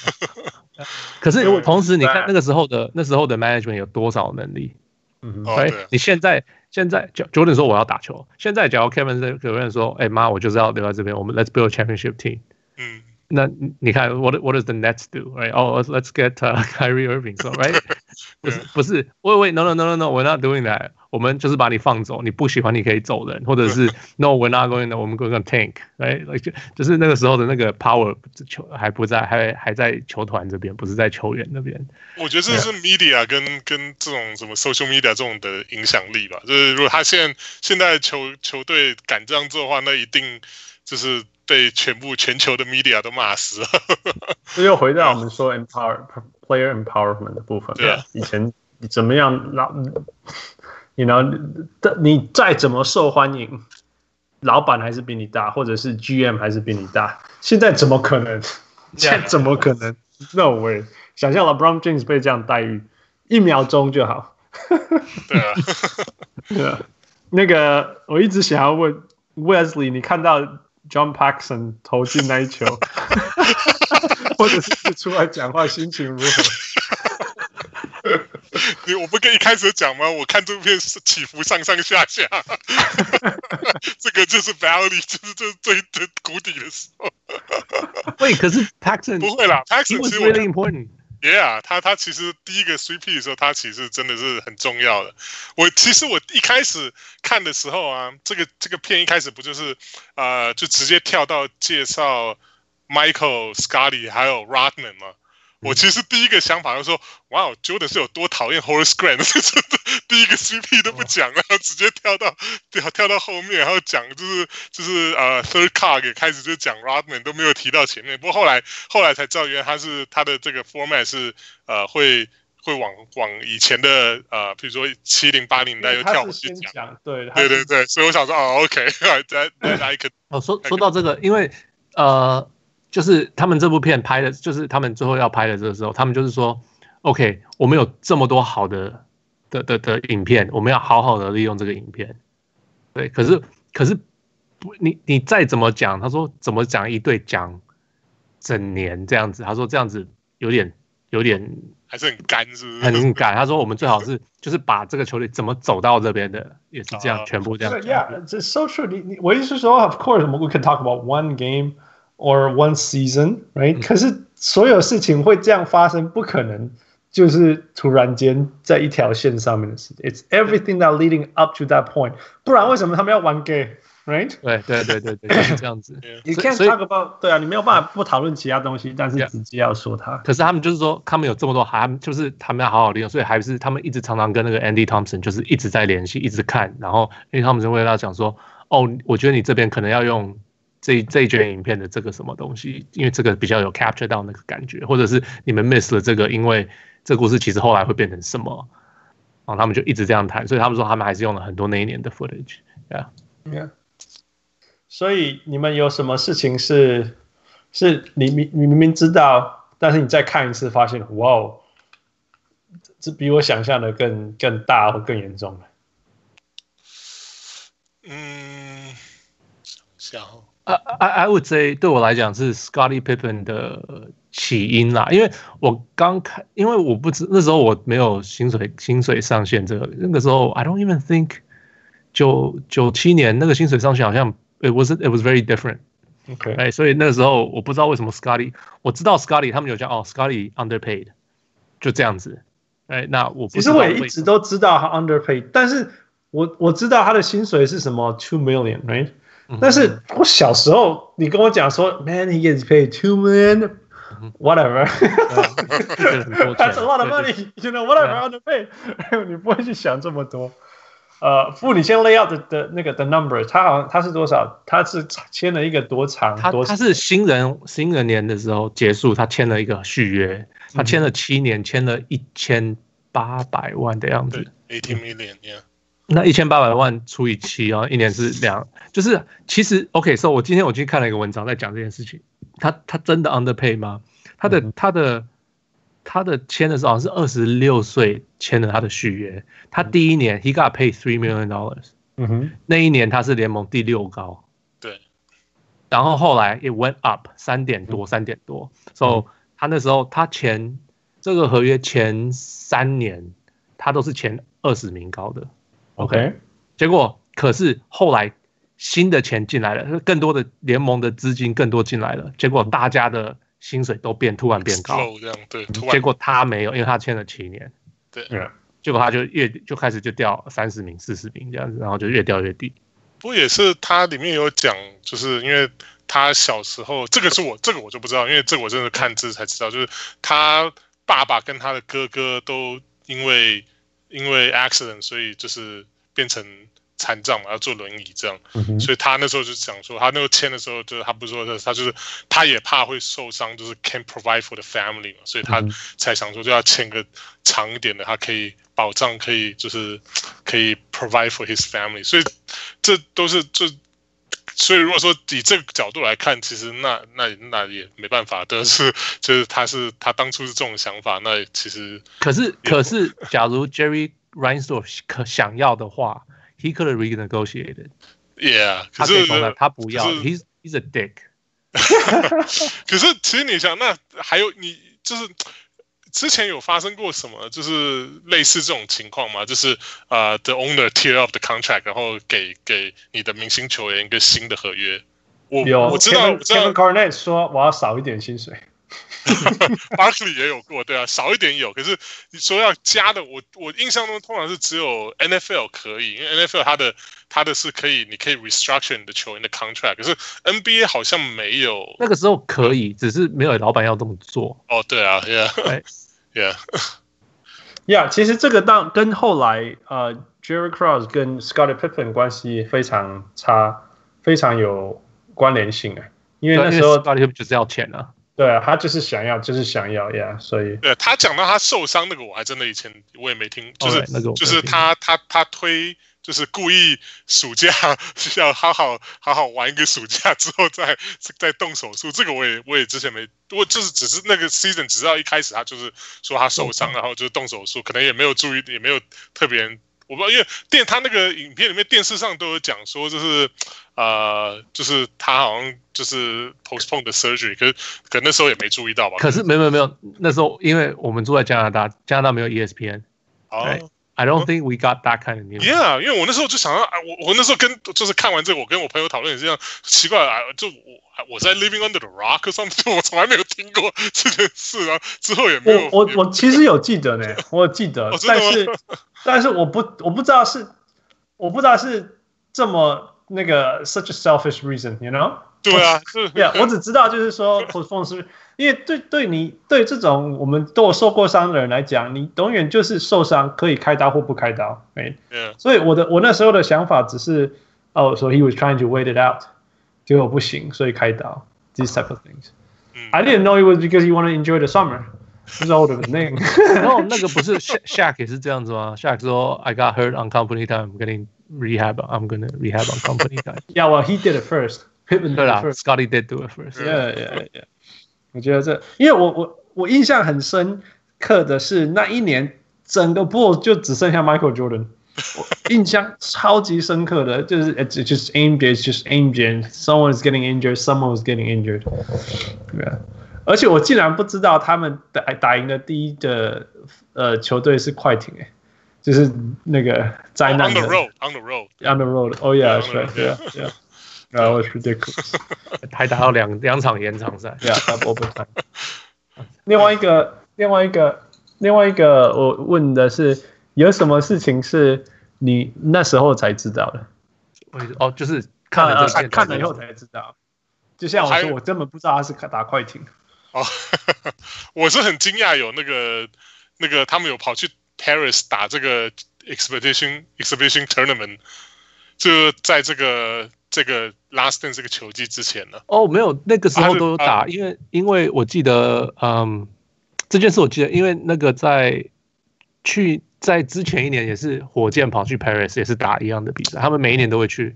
可是同时你看那个时候的那时候的 management 有多少能力？嗯，对，你现在现在 Jordan 说我要打球，现在假如 Kevin 是有人说，哎妈，我就是要留在这边，我们 Let's build a championship team。那你看，what what does the Nets do? Right? Oh, let's get、uh, Kyrie Irving. So, right? 不是不是，喂喂，no no no no no，we're not doing that。我们就是把你放走，你不喜欢你可以走人，或者是 no，we're not going to，我们 going to tank，哎，就就是那个时候的那个 power 球还不在，还还在球团这边，不是在球员那边。我觉得这是 media 跟跟这种什么 social media 这种的影响力吧。就是如果他现在现在球球队敢这样做的话，那一定就是 被全部全球的 media 都骂死了。这 又回到我们说 empower player empowerment 的部分。对啊，以前你怎么样老？你 know, 你再怎么受欢迎，老板还是比你大，或者是 GM 还是比你大。现在怎么可能？现在怎么可能？No way！想象 LeBron James 被这样待遇，一秒钟就好。对啊，对啊。那个，我一直想要问 Wesley，你看到 John Paxson 投进那一球，或者是出来讲话，心情如何？你我不跟一开始讲吗？我看这部片是起伏上上下下，这个就是 valley，就是这最最谷底的时候。喂，可是 Paxson 不会啦，Paxson 其实 really important。Yeah，他他其实第一个 CP 的时候，他其实真的是很重要的。我其实我一开始看的时候啊，这个这个片一开始不就是啊，就直接跳到介绍 Michael、Scotty 还有 Rodman 吗？我其实第一个想法就是说，哇哦，Jordan 是有多讨厌 Horace Grant，第一个 CP 都不讲，然后直接跳到跳跳到后面，然后讲就是就是呃 third card 给开始就讲 Rodman 都没有提到前面，不过后来后来才知道，原来他是他的这个 format 是呃会会往往以前的呃，比如说七零八零年代又跳回去讲，对对对对，所以我想说哦，OK，再再来一个哦，说说到这个，因为呃。就是他们这部片拍的，就是他们最后要拍的这个时候，他们就是说，OK，我们有这么多好的的的的影片，我们要好好的利用这个影片。对，可是可是不，你你再怎么讲，他说怎么讲一对讲整年这样子，他说这样子有点有点还是很干，是不是？很干。他说我们最好是就是把这个球队怎么走到这边的，也是这样，全部这样。Yeah, it's so true. 你你我意思是说，Of course, we can talk about one game. Or one season, right？、嗯、可是所有事情会这样发生，不可能就是突然间在一条线上面的事情。It's everything that leading up to that point。不然为什么他们要玩 gay，right？对对对对对，就是这样子。You can't talk about 对啊，你没有办法不讨论其他东西，但是直接要说他。可是他们就是说，他们有这么多，还就是他们要好好利用，所以还是他们一直常常跟那个 Andy Thompson 就是一直在联系，一直看，然后 Andy Thompson 会跟他讲说，哦，我觉得你这边可能要用。这这一卷影片的这个什么东西，因为这个比较有 capture 到那个感觉，或者是你们 miss 了这个，因为这个故事其实后来会变成什么，然后他们就一直这样谈，所以他们说他们还是用了很多那一年的 footage，yeah，yeah，所以你们有什么事情是是你明你明明知道，但是你再看一次发现，哇哦，这比我想象的更更大或更严重了，嗯，想。I I I would say 对我来讲是 Scottie Pippen 的起因啦，因为我刚开，因为我不知那时候我没有薪水薪水上限这个，那个时候 I don't even think 九九七年那个薪水上限好像 it was it was very different，OK，哎，所以那个时候我不知道为什么 Scottie，我知道 Scottie 他们有讲哦 Scottie underpaid，就这样子，哎，那我不其实我也一直都知道他 underpaid，但是我我知道他的薪水是什么 two million，right？但是我小时候，你跟我讲说，Man, he gets paid two million, whatever. That's a lot of money, you know, whatever on the pay. 你不会去想这么多。呃，付你先 lay out 的的那个 the number，他好像他是多少？他是签了一个多长？他他是新人新人年的时候结束，他签了一个续约，他签了七年，签了一千八百万的样子。Eighteen million, yeah. 那一千八百万除以七啊，一年是两，就是其实 OK，所以我今天我去看了一个文章在讲这件事情，他他真的 underpay 吗？他的他的他的签的时候好像是二十六岁签了他的续约，他第一年 he got paid three million dollars，嗯哼，那一年他是联盟第六高，对，然后后来 it went up 三点多三点多，所以他那时候他前这个合约前三年他都是前二十名高的。OK，结果可是后来新的钱进来了，更多的联盟的资金更多进来了，结果大家的薪水都变突然变高，这样对。结果他没有，因为他签了七年。对，结果他就越就开始就掉三十名、四十名这样子，然后就越掉越低。不过也是他里面有讲，就是因为他小时候，这个是我这个我就不知道，因为这个我真的看字才知道，就是他爸爸跟他的哥哥都因为因为 accident，所以就是变成。残障嘛，要坐轮椅这样，嗯、所以他那时候就想说，他那个签的时候，就是他不是说他，他就是他也怕会受伤，就是 can provide for the family 嘛，所以他才想说就要签个长一点的，他可以保障，可以就是可以 provide for his family，所以这都是就，所以如果说以这个角度来看，其实那那那也没办法，但是 就是他是他当初是这种想法，那其实可是可是，假如 Jerry Reinsdorf 可想要的话。He could have renegotiated. Yeah，可是他不要。He's he's a dick. 可是其实你想，那还有你就是之前有发生过什么，就是类似这种情况吗？就是呃、uh,，the owner tear up the contract，然后给给你的明星球员一个新的合约。我有我知道，Kevin, 我知道 Kevin Garnett 说我要少一点薪水。巴克利也有过，对啊，少一点有。可是你说要加的，我我印象中通常是只有 NFL 可以，因为 NFL 它的它的是可以，你可以 restructure 你的球员的 contract。可是 NBA 好像没有。那个时候可以，只是没有老板要这么做。哦，对啊，Yeah，Yeah，Yeah。Yeah，其实这个当跟后来呃、uh,，Jerry Cross 跟 Scottie Pippen 关系非常差，非常有关联性啊。因为那时候 Scottie 就是要钱啊。对啊，他就是想要，就是想要呀，所以对他讲到他受伤那个，我还真的以前我也没听，就是、oh, right, 那个就是他他他推，就是故意暑假要好好好好玩一个暑假之后再再动手术，这个我也我也之前没，我就是只是那个 season，只知道一开始他就是说他受伤，然后就是动手术，可能也没有注意，也没有特别。我不知道，因为电他那个影片里面电视上都有讲说，就是呃，就是他好像就是 postpone the surgery，可是可能那时候也没注意到吧。可是没有没有没有，那时候因为我们住在加拿大，加拿大没有 ESPN。哦。Right? I don't think we got that kind of news. Yeah，因为我那时候就想到，啊，我我那时候跟就是看完这个，我跟我朋友讨论也是这样奇怪啊，就我我在 living under the rock something，我从来没有听过 这件事啊，之后也没有。我我我其实有记得呢，我有记得，哦、但是但是我不我不知道是我不知道是这么那个 such a selfish reason，you know？对啊，是，Yeah，我只知道就是说 postpone 是。因为对对你对这种我们都有受过伤的人来讲，你永远就是受伤可以开刀或不开刀，哎，Yeah. 所以我的我那时候的想法只是，哦、oh,，so he was trying to wait it out，结果不行，所以开刀，these type of things。I didn't know it was because he wanted to enjoy the summer。 不知道我的 name。然后那个不是 Shaq 也是这样子吗？Shaq 说，I got hurt on company time，I'm getting rehab。I'm gonna rehab on company time。 Yeah, well, he did it first. Pippen 对啦，Scotty did do it first. Yeah, yeah, yeah. 我觉得这，因为我我我印象很深刻的是那一年整个 Bulls 就只剩下 Michael Jordan，我印象超级深刻的就是 it's just aimed it's just aimed someone is getting injured someone is getting injured，对啊， 而且我竟然不知道他们打打赢的第一的呃球队是快艇哎，就是那个灾难的 on the road on the road on the road oh yeah yeah yeah That was ridiculous，还打到两两场延长赛，Yeah，double overtime。另外一个，另外一个，另外一个，我问的是，有什么事情是你那时候才知道的？哦，就是看了看了以后才知道。就像我说，我根本不知道他是打快艇。哦，我是很惊讶，有那个那个他们有跑去 Paris 打这个 Expedition Exhibition Tournament，就在这个。这个 Last Dance 这个球季之前呢？哦，没有，那个时候都有打，因为因为我记得，嗯，这件事我记得，因为那个在去在之前一年也是火箭跑去 Paris 也是打一样的比赛，他们每一年都会去。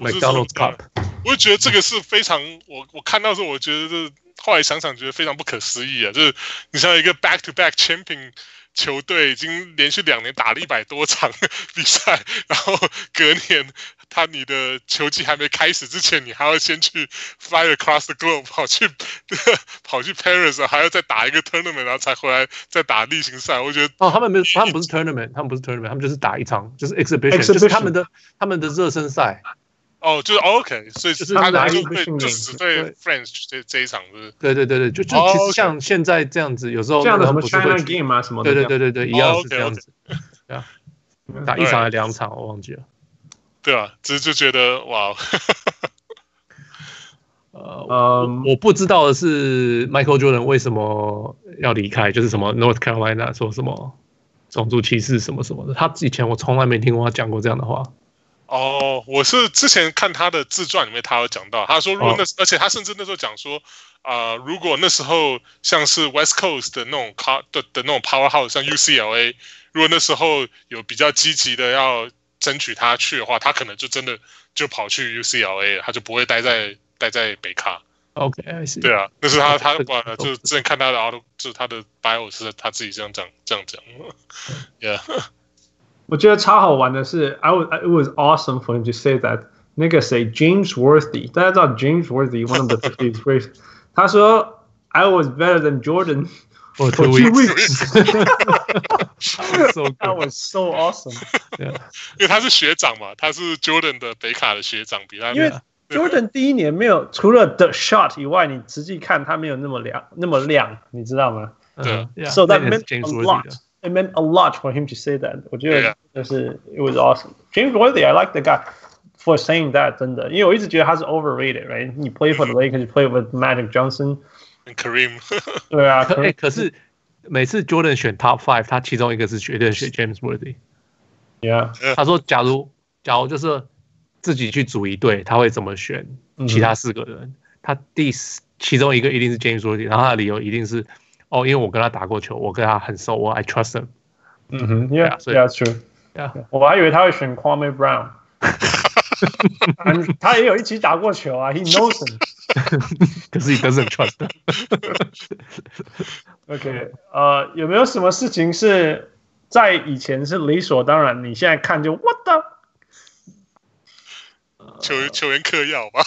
OK，Yeah，McDonald's Cup。我就觉得这个是非常，我我看到时候我觉得这后来想想觉得非常不可思议啊，就是你像一个 Back to Back Champion。球队已经连续两年打了一百多场比赛，然后隔年他你的球季还没开始之前，你还要先去 fly across the globe 跑去 跑去 Paris，还要再打一个 tournament，然后才回来再打例行赛。我觉得哦，他们没有，他们不是 tournament，他们不是 tournament，他们就是打一场，就是 exhibition 就是他们的他们的热身赛。哦，就是 OK，所以就是他拿就对一个训练就只对对。French 这这一场是对对对对，就就哦其实像现在这样子，有时候这样的什么他们不是 China 会 Game 啊什么的，对对对对对，一哦样是这样子，对啊，打一场还是两场我忘记了。对啊，只是就觉得哇，呃，我不知道的是 Michael Jordan 为什么要离开，就是什么 North Carolina 说什么种族歧视什么什么的，他以前我从来没听过他讲过这样的话。哦，我是之前看他的自传里面，他有讲到，他说如果那，哦而且他甚至那时候讲说，啊、如果那时候像是 West Coast 的那种 car 的的那种 powerhouse，像 UCLA，如果那时候有比较积极的要争取他去的话，他可能就真的就跑去 UCLA，了他就不会待在待在北卡。OK，对啊，那是他他这个把就是之前看他的 auto，就是他的 bio 是他自己这样讲这样讲，Yeah。我觉得超好玩的是，I was it was awesome for him to say that。那个谁，James Worthy，大家知道 James Worthy，one of the fifties great，他说 I was better than Jordan For for two two weeks， weeks。 so That good was so awesome。yeah. 因为他是学长嘛，他是 Jordan 的北卡的学长，比他因为 Jordan 第一年没有除了 the shot 以外，你实际看他没有那么亮，那么亮，你知道吗对嗯？So that 那也是 meant James a Worthy lot. 的 It meant a lot for him to say that. 我觉对啊得就是 it was awesome. James Worthy, I like the guy for saying that. 真的，因为我一直觉得他是 overrated, right? 你 play for the Lakers, you play with Magic Johnson. Kareem，对啊，可哎，可是每次 Jordan 选 Top Five，他其中一个是绝对选 James Worthy。 yeah，他说，假如假如就是自己去组一队，他会怎么选其他四个人？他第四其中一个一定是 James Worthy，然后他的理由一定是 哦，因为我跟他打过球，我跟他很熟，我 I trust him。嗯哼，yeah, 所以 yeah, true. 对啊，我还以为他会选 Kwame Brown，嗯他也有一起打过球啊，He knows him。可是 he doesn't trust him。OK，呃，有没有什么事情是在以前是理所当然，你现在看就 What the？球员球员嗑药吧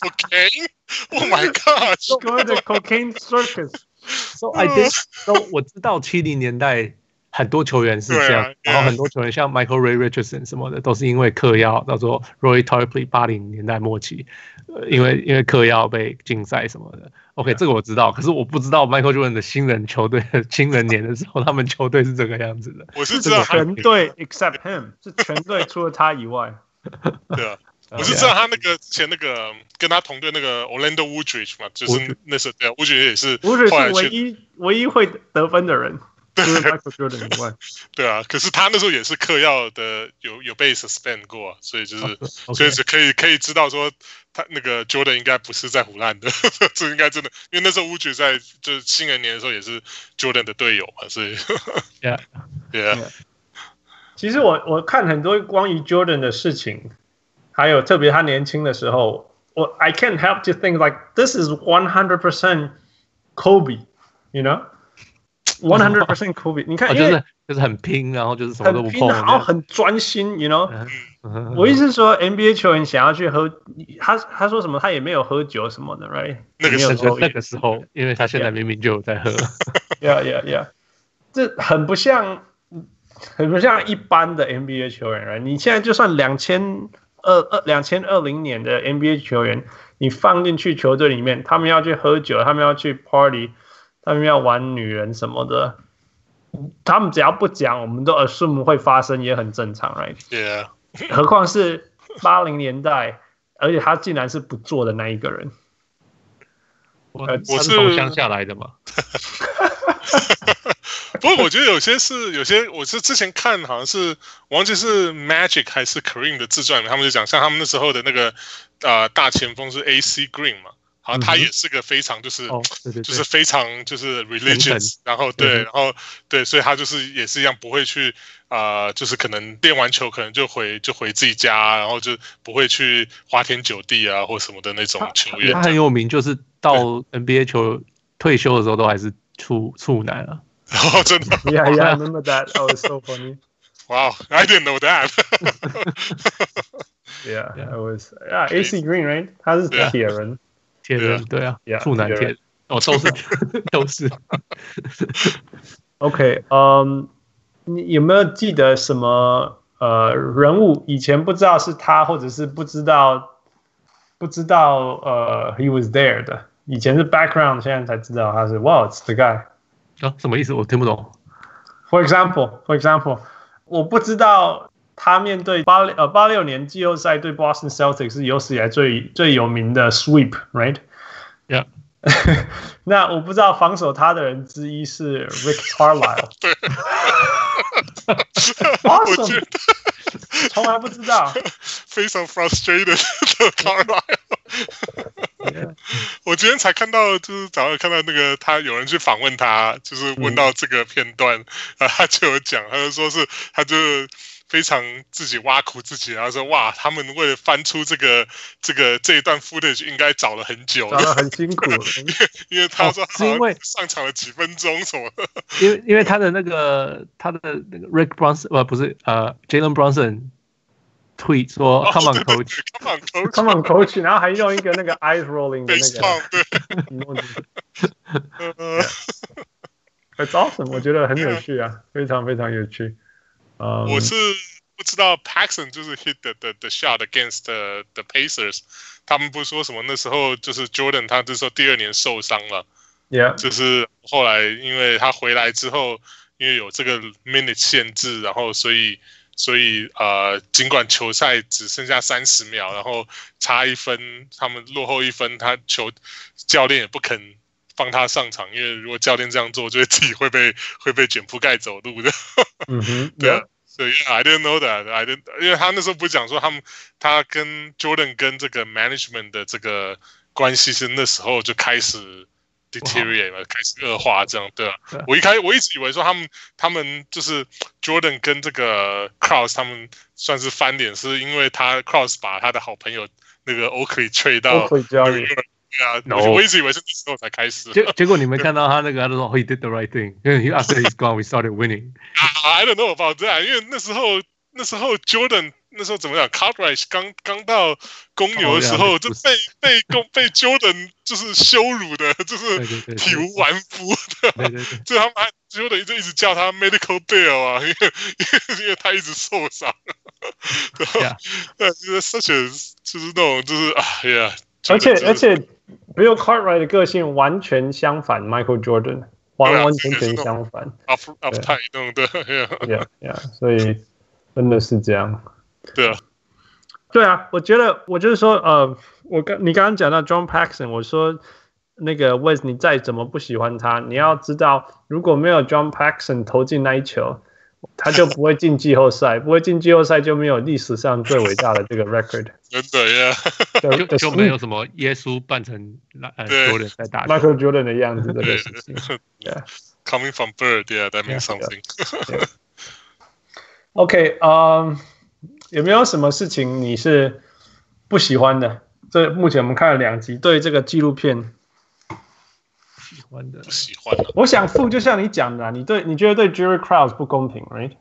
，cocaine，Oh my God！Go to the cocaine circus。So I did. So 我知道七零年代很多球员是这样，啊然后很多球员像 Michael Ray Richardson 什么的，都是因为嗑药，叫做 Roy Tarpley 八零年代末期，呃，因为因为嗑药被禁赛什么的。OK，这个我知道，可是我不知道 Michael Jordan 的新人球队的新人年的时候，他们球队是这个样子的。我是知道，全队 except him，是全队除了他以外。对啊，我是知道他那个之前那个跟他同队那个 Orlando Woodridge 嘛，就是那时候对 Woodridge 也是，Woodridge 是唯一唯一会得分的人，除了 Michael Jordan 以外。对啊，可是他那时候也是嗑药的，有有被 suspend 过啊，所以就是。所以是可以可以知道说，他那个 Jordan 应该不是在胡乱的，这应该真的，因为那时候乌局在就是新人年的时候也是 Jordan 的队友嘛，所以，Yeah，Yeah，其实我我看很多关于 Jordan 的事情，还有特别他年轻的时候，我 I can't help to think like this is one hundred percent Kobe，you know，one hundred percent Kobe。你看，哦，因为就是很拼，然后就是什么都不碰，然后很专心，you know。嗯我意思是说，NBA 球员想要去喝，他他说什么，他也没有喝酒什么的，right？那个没有抽烟那个那个时候，因为他现在明明就有在喝。Yeah, yeah, yeah，这很不像，很不像一般的 NBA 球员，right？你现在就算两千二二两千二零年的 NBA 球员，你放进去球队里面，他们要去喝酒，他们要去 party，他们要玩女人什么的，他们只要不讲，我们都 assume 会发生，也很正常，right？对啊，何况是八零年代，而且他竟然是不做的那一个人。我我是从乡下来的嘛，不过我觉得有些是有些，我是之前看好像是我忘记是 Magic 还是 Kareem 的自传他们就讲像他们那时候的那个呃大前锋是 AC Green 嘛，好像他也是个非常就是。哦，对对就是，非常就是 religious，然后对，然后对，所以他就是也是一样，不会去啊、呃就是可能练完球可能就回就回自己家，然后就不会去花天酒地啊或什么的那种球员他。很有名，就是到 NBA 球退休的时候都还是处处男啊。然 后真的，Yeah, yeah, I remember that. Oh, it's so funny. wow,，I didn't know that。Yeah. I was. Yeah, AC Green, right? 他是对啊铁人。铁人对啊处男铁铁人人哦，都是 都是。OK，嗯、你有没有记得什么呃人物，以前不知道是他，或者是不知道不知道呃 he was there 的，以前是 background，现在才知道他是 wow it's the guy。啊，什么意思？我听不懂。For example, for example，我不知道他面对八呃八六年季后赛对 Boston Celtics 是有史以来最最有名的 sweep，right？Yeah。那我不知道防守他的人之一是 Rick Carlisle。对。Awesome。从来不知道。非常 frustrated 的 Carlisle。我今天才看到，就是早上看到那个他有人去访问他，就是问到这个片段，啊，他就有讲，他就说是，他就非常自己挖苦自己，然后说哇，他们为了翻出这个这个这一段 footage 应该找了很久，找了很辛苦，因为因为他说是因为上场了几分钟什么，因为因为他的那个他的那个 Rick Bronson 呃不是呃 Jalen Bronson。tweet 说 Come on coach，Come on coach，Come on coach，然后还用一个那个 eyes rolling 的那个，对，It's awesome，我觉得很有趣啊，非常非常有趣。呃，我是不知道 Paxson 就是 hit the the the shot against the the Pacers，他们不是说什么那时候就是 Jordan 他那时候第二年受伤了，Yeah，就是后来因为他回来之后，因为有这个 minute 限制，然后所以。所以呃，尽管球赛只剩下三十秒，然后差一分，他们落后一分，他球教练也不肯放他上场，因为如果教练这样做，就会自己会被会被卷铺盖走路的。嗯哼，对啊，所以 I didn't know that. I didn't，因为他那时候不是讲说他们他跟 Jordan 跟这个 management 的这个关系是那时候就开始。deteriorate 了，开始恶化，这样对啊。我一开我一直以为说他们他们就是 Jordan 跟这个 Krause 他们算是翻脸，是因为他 Krause 把他的好朋友那个 Oakley trade 到对啊，我一直以为是那时候才开始。结结果你没看到他那个，他说 He did the right thing，因为 after he's gone we started winning。I don't know about that，因为那时候那时候 Jordan。那时候怎么讲？Cartwright 刚刚到公牛的时候，oh, 就被被公被 Jordan 就是羞辱的，就是体无完肤的。对对对，所以他们还 Jordan 就一直叫他 Medical Bill 啊，因为因为因为他一直受伤。对就是而且就是那种就是哎呀，而且而且 Bill Cartwright 的个性完全相反，Michael Jordan 完完全全相反。，Yeah Yeah，所以真的是这样。对啊，对啊，我觉得我就是说，呃，我刚你刚刚讲到 John Paxson，我说那个 Wes，你再怎么不喜欢他，你要知道，如果没有 John Paxson 投进那一球，他就不会进季后赛，不会进季后赛就没有历史上最伟大的这个 record。真的呀，就就没有什么耶稣扮成呃 Jordan 在打 Michael Jordan 的样子，这个事情。Yeah，coming from bird，yeah，that means something。OK，嗯。有没有什么事情你是不喜欢的？这目前我们看了两集，对这个纪录片喜欢的，不喜欢的。我想付就像你讲的、啊，你对你觉得对 Jerry Krause 不公平，right？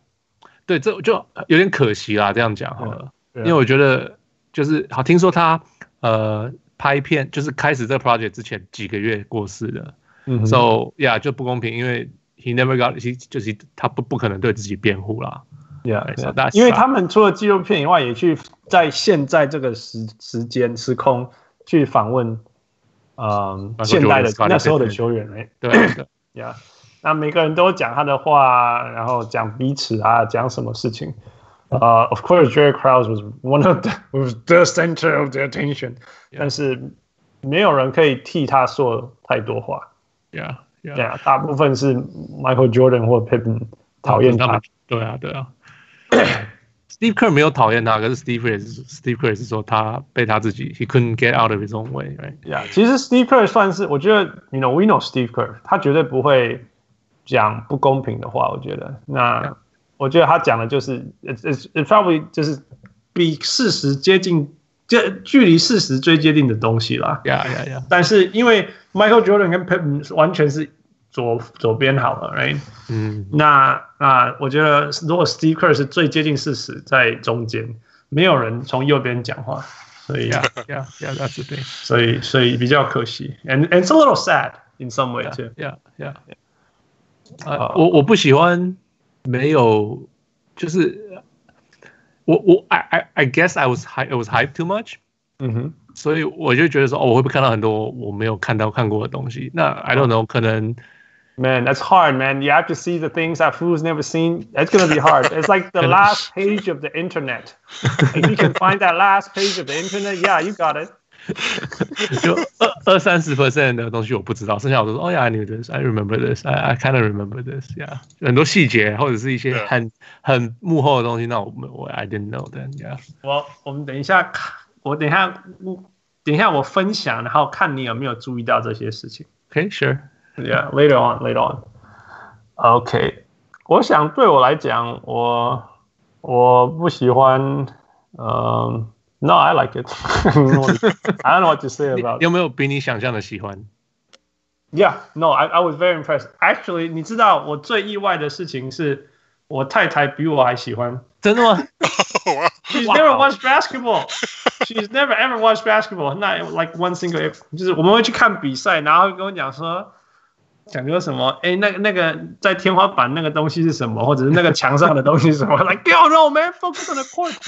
对，这就有点可惜啦。这样讲好了，啊、因为我觉得就是好，听说他呃拍片就是开始这个 project 之前几个月过世的，嗯，so yeah 就不公平，因为 he never got he 就是他不不可能对自己辩护啦。Yeah, yeah. 因为他们除了纪录片以外，也去在现在这个时时间时空去访问，嗯，现代的那时候的球员，哎，对，Yeah，那每个人都讲他的话，然后讲彼此啊，讲什么事情，呃、uh,，Of course, Jerry Krause was one of the was the center of the attention，但是没有人可以替他说太多话，Yeah, Yeah，大部分是 Michael Jordan 或 Pippen 讨厌他，对啊，对啊。Steve Kerr 没有讨厌他，可是 Steve Kerr 是 Steve Kerr 是说他被他自己，he couldn't get out of his own way，right？Yeah，其实 Steve Kerr 算是，我觉得，you know，we know Steve Kerr，他绝对不会讲不公平的话。我觉得，那 Yeah. 我觉得他讲的就是，it it it probably 就是比事实接近，这距离事实最接近的东西啦。Yeah，yeah，yeah。但是因为 Michael Jordan 跟 Pippen 完全是。左左边好了，right？嗯，那那我觉得，如果 Steve Kerr 是最接近事实，在中间，没有人从右边讲话，所以，yeah，yeah，yeah，that's the thing。所以，所以比较可惜，and and it's a little sad in some way too。Yeah，yeah，呃，我我不喜欢没有，就是我我 I I I guess I was hype, it was hype too much。嗯哼，所以我就觉得说，哦，我会不会看到很多我没有看到看过的东西？那 I don't know，可能。Man, that's hard, man. You have to see the things that fool's never seen. That's gonna be hard. It's like the last page of the internet. If you can find that last page of the internet, yeah, you got it. 就二二三十 percent 的东西我不知道，剩下我都说，哦呀，I knew this, I remember this, I I kind of remember this, yeah。很多细节或者是一些很很幕后的东西，那我我 I didn't know that, yeah。我我们等一下看，我等一下等一下我分享，然后看你有没有注意到这些事情。Okay, sure. Yeah, later on, later on. OK，我想对我来讲，我我不喜欢，嗯、um,，No, I like it. I don't know what to say about. 有没有比你想象的喜欢？Yeah, no, I I was very impressed. Actually，你知道我最意外的事情是我太太比我还喜欢。真的吗？She's never watched basketball. She's never ever watched basketball. Not like one single. 就是我们会去看比赛，然后跟我讲说。 讲说什么？哎，那个那个在天花板那个东西是什么？或者是那个墙上的东西是什么？Like, yo, no, man, focus on the court.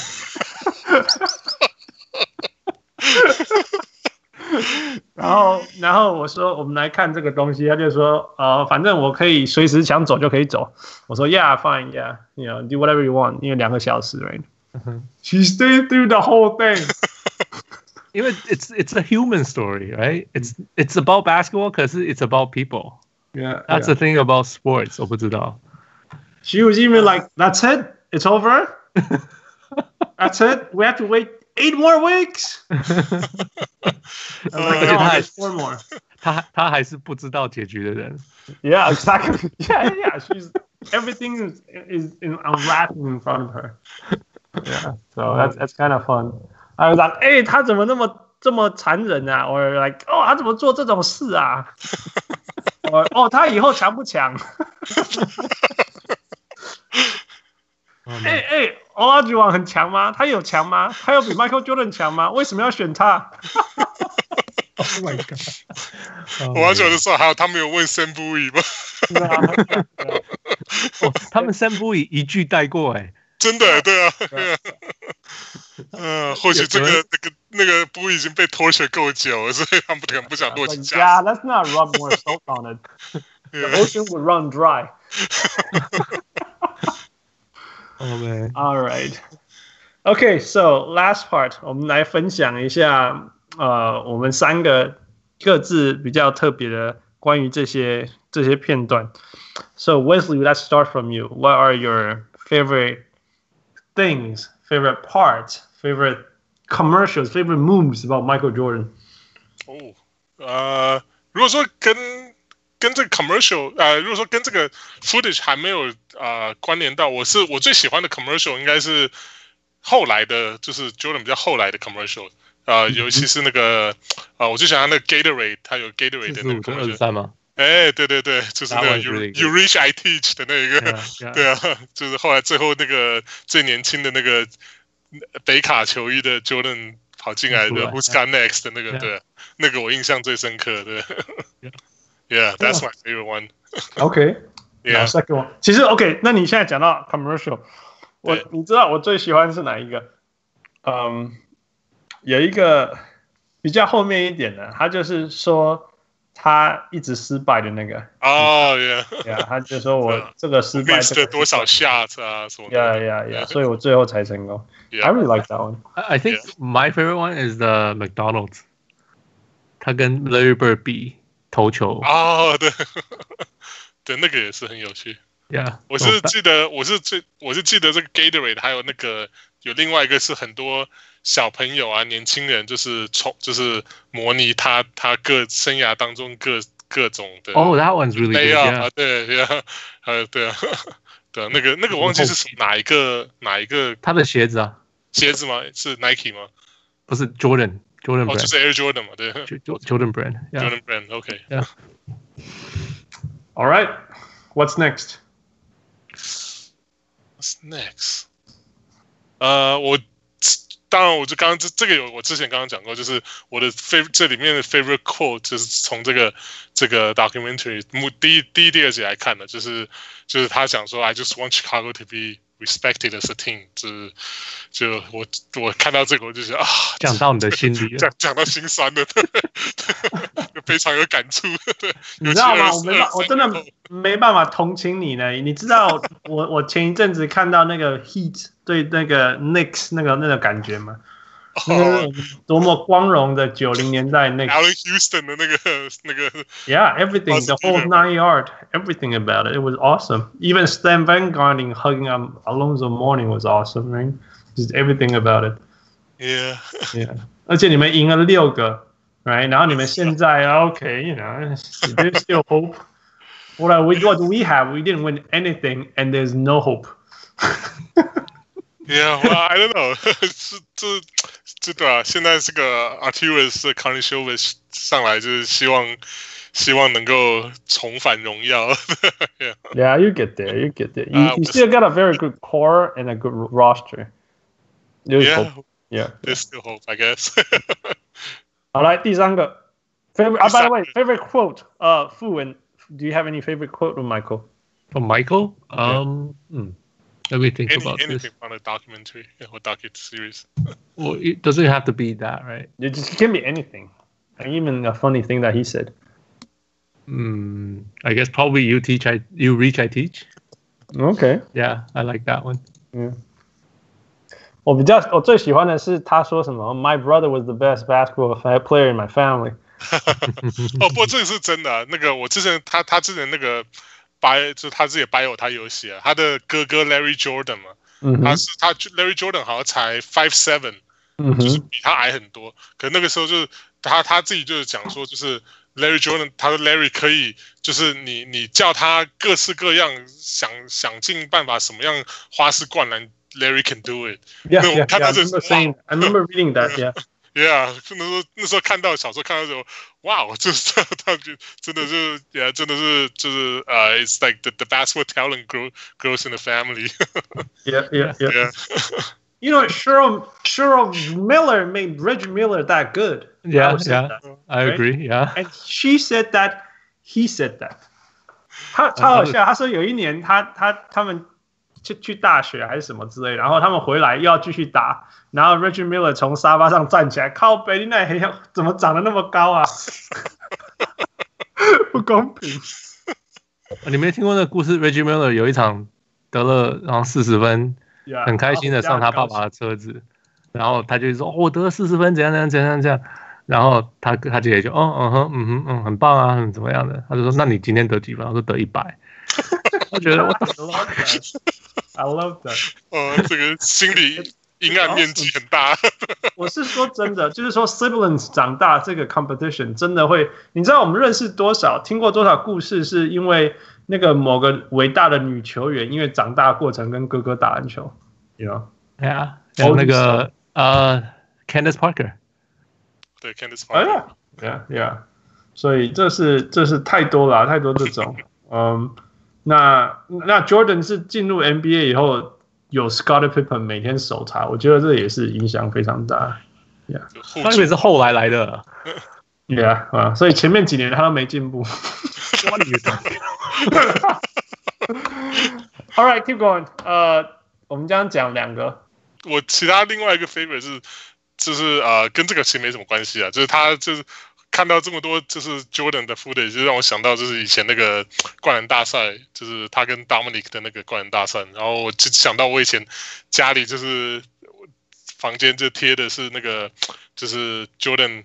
然后，然后我说，我们来看这个东西。他就说，呃，反正我可以随时想走就可以走。我说，Yeah, fine, yeah, you know, do whatever you want. 因为两个小时，right? She stayed through the whole thing. 因为 it's it's a human story, right? It's it's about basketball, 可是 it's about people. Yeah, that's the thing about sports. 我不知道。She was even like, "That's it, it's over. That's it. We have to wait eight more weeks." like, no, four more. 他他还是不知道结局的人。Yeah, exactly. Yeah, yeah. She's everything is is unwrapping in front of her. Yeah, so that's that's kind of fun. I was like, 哎，他怎么那么这么残忍啊？Or like，哦，他怎么做这种事啊？ 哦，他以后强不强？哎哎，Olajuwon 很强吗？他有强吗？他有比 Michael Jordan 强吗？为什么要选他？Oh my god！我要讲的时候，还有他没有问 Sam Bowie 吗？哦，他们 Sam Bowie 一句带过哎。真的，对啊，嗯，或许这个那个那个布已经被拖血够久了，所以他们可能不想落井下石。Yeah, let's not rub more salt on it. The ocean would run dry. Oh man. All right. Okay, so last part，我们来分享一下，呃，我们三个各自比较特别的关于这些这些片段。So Wesley, let's start from you. What are your favorite things, favorite parts, favorite commercials, favorite moves about Michael Jordan. 哦，呃，如果说跟跟这个 commercial，呃，如果说跟这个 footage 还没有呃关联到，我是我最喜欢的 commercial 应该是后来的，就是 Jordan 比较后来的 commercial，呃，尤其是那个啊、呃，我最喜欢那个 Gatorade，它有 Gatorade 的那个 commercial。 哎，对对对，就是那个 you you reach I teach 的那个，yeah, yeah. 对啊，就是后来最后那个最年轻的那个北卡球衣的 Jordan 跑进来的 Who's got next 的那个，对，那个我印象最深刻，对，Yeah，that's my favorite one。OK，Yeah，second one。其实 OK，那你现在讲到 commercial，我你知道我最喜欢是哪一个？嗯，有一个比较后面一点的，他就是说。他一直失败的那个哦，yeah，呀，他就说我这个失败了多少下子啊什么的，yeah yeah yeah，所以我最后才成功。I really like that one. I think my favorite one is the McDonald's。他跟 Larry Bird 比投球哦，对，对，那个也是很有趣。Yeah，我是记得，我是最，我是记得这个 Gatorade，还有那个有另外一个是很多。小朋友啊，年轻人就是从就是模拟他他各生涯当中各各种的哦、oh,，That one's really good. Yeah. 对呀，呃，对啊，对啊，那个那个我忘记是从哪一个哪一个他的鞋子啊，鞋子吗？是 Nike 吗？不是 Jordan Jordan，哦，就是 Air Jordan 嘛，对，Jordan Brand，Jordan Brand，OK，Yeah. All right, what's next? What's next? 呃，我。当然，我就刚刚这这个有我之前刚刚讲过，就是我的 favorite 这里面的 favorite quote 就是从这个这个 documentary 目第第一第二集来看的，就是就是他讲说 I just want Chicago to be respected as a team，就是就我我看到这个我就觉得啊，讲到你的心里，讲讲到心酸了，对，非常有感触。对，你知道吗？我没办，我真的没办法同情你呢。你知道我我前一阵子看到那个 Heat 对那个 Knicks 那个那个感觉吗？哦，多么光荣的九零年代那个 Allen Houston 的那个那个，Yeah，everything the whole nine yard everything about it it was awesome. Even Stan Van Gundy hugging up Alonzo Mourning was awesome, right? Just everything about it. Yeah, yeah. 而且你们赢了六个，right？然后你们现在 OK，you know, there's still hope. What we what we have? We didn't win anything, and there's no hope. Yeah, well, I don't know. 是这。是的啊，现在这个 Arturas Karnisovas 上来就是希望希望能够重返荣耀。yeah. yeah, you get there, you get there. You, you still got a very good core and a good roster. There's yeah, hope. yeah, there's still hope, I guess. 好，来第三个 favorite. Uh, by the way, favorite quote. Uh, Fu and do you have any favorite quote from Michael? From Michael? Um. Yeah. Hmm. Let me think Any, about anything this. on a documentary or docu series. well, it doesn't have to be that, right? It just can be anything. Even a funny thing that he said. Hmm. I guess probably you teach, I you reach, I teach. Okay. Yeah, I like that one. Yeah. 我比较我最喜欢的是他说什么，My brother was the best basketball player in my family 哦，不过这个是真的、啊。那个我之前他他之前那个。 bio 就他自己 bio 他有写他的哥哥 Larry Jordan 嘛，嗯、他是他 Larry Jordan 好像才 five seven，、嗯、就是比他矮很多。可那个时候就是他他自己就是讲说，就是 Larry Jordan，他说 Larry 可以，就是你你叫他各式各样想想尽办法什么样花式灌篮，Larry can do it。Yeah, yeah, yeah, I remember saying, I remember reading that. Yeah. Yeah，那时候那时候看到小时候看到时候，哇，就是他就真的是，Yeah，真的是就是呃、uh,，It's like the the basketball talent grow grows in the family. yeah, yeah, yeah. yeah. you know, Cheryl Cheryl Miller made Reggie Miller that good. Yeah, yeah, that, I right? agree. Yeah, and she said that he said that. 他超好笑，他说有一年他他他们 去去大学还是什么之类，然后他们回来又要继续打。然后 Reggie Miller 从沙发上站起来，靠北，你那黑怎么长得那么高啊？不公平！你没听过那故事？Reggie Miller 有一场得了然后四十分，yeah, 很开心的上他爸爸的车子，然后他就说：“哦、我得了四十分，怎样怎样怎样怎样。”然后他他姐姐就：“哦嗯哼嗯哼嗯，很棒啊，怎么样的？”他就说：“那你今天得几分？”我说：“得一百。”我觉得我 I love that。哦，这个心理。阴暗面积很大。我是说真的，就是说 siblings 长大这个 competition 真的会，你知道我们认识多少，听过多少故事，是因为那个某个伟大的女球员，因为长大过程跟哥哥打篮球，you know？对啊，有那个呃、uh,，Candace Parker，对，Candace Parker，yeah yeah，所以这是这是太多了，太多这种，嗯，那那 Jordan 是进入 NBA 以后。有 Scottie Pippen 每天守他，我觉得这也是影响非常大。Yeah，他也是后来来的。Yeah 啊，所以前面几年他都没进步。All right, keep going。呃，我们将讲两个。我其他另外一个 favorite 是，就是呃，跟这个其实没什么关系啊，就是他就是。看到这么多就是 Jordan 的 footage，就让我想到就是以前那个灌篮大赛，就是他跟 Dominic 的那个灌篮大赛，然后我就想到我以前家里就是房间就贴的是那个就是 Jordan。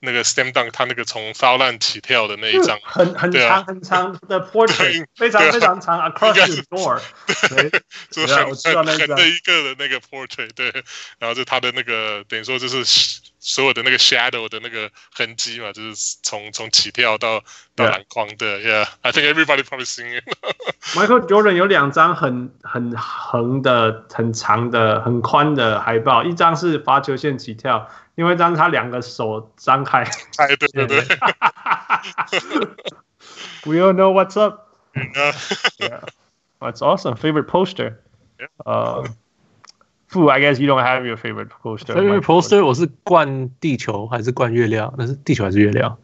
那个 slam dunk 他那个从 foul line 起跳的那一张，很很长很长的 portrait，非常非常长，across the door，对，就是很很的一个的那个 portrait，对，然后就他的那个等于说就是所有的那个 shadow 的那个痕迹嘛，就是从从起跳到到篮筐的，yeah，I think everybody probably seen it。Michael Jordan 有两张很很横的、很长的、很宽的海报，一张是罚球线起跳。因为当他两个手张开，哎，对对对，We all know what's up. Yeah, that's awesome. Favorite poster? Uh, Fu, I guess you don't have your favorite poster. Favorite poster? 我是灌地球还是灌月亮？那是地球还是月亮？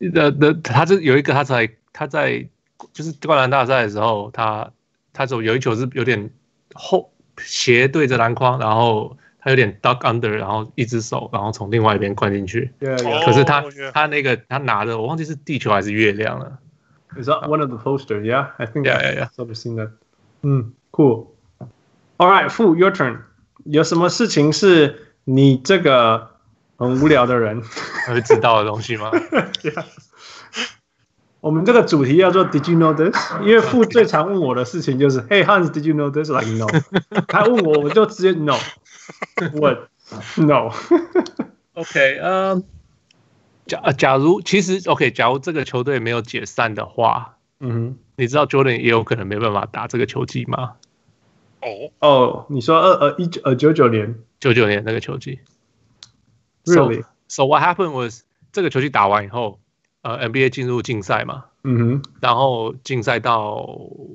的的，他是有一个他在他在就是灌篮大赛的时候，他他走有一球是有点 后斜对着篮筐，然后他有点 duck under，然后一只手，然后从另外一边灌进去。Yeah, yeah. 可是他、Oh, yeah. 他那个他拿的我忘记是地球还是月亮了。 Is that one of the posters? Yeah, I think Yeah, yeah, yeah. I've sort of seen that. 嗯，cool. All right, Fu, your turn. 有什么事情是你这个很无聊的人会知道的东西吗？yeah. 我们这个主题叫做 Did you know this？因为 Fu 最常问我的事情就是 Hey Hans, did you know this? Like no. 他问我我就直接 No. What? No. OK，嗯、假假如其实 OK，假如这个球队没有解散的话，嗯哼。你知道 Jordan 也有可能没办法打这个球季吗？哦，哦，你说二呃一九呃九九年九九年那个球季。，Really？So, so what happened was 这个球季打完以后，呃，NBA 进入竞赛嘛，嗯哼，然后竞赛到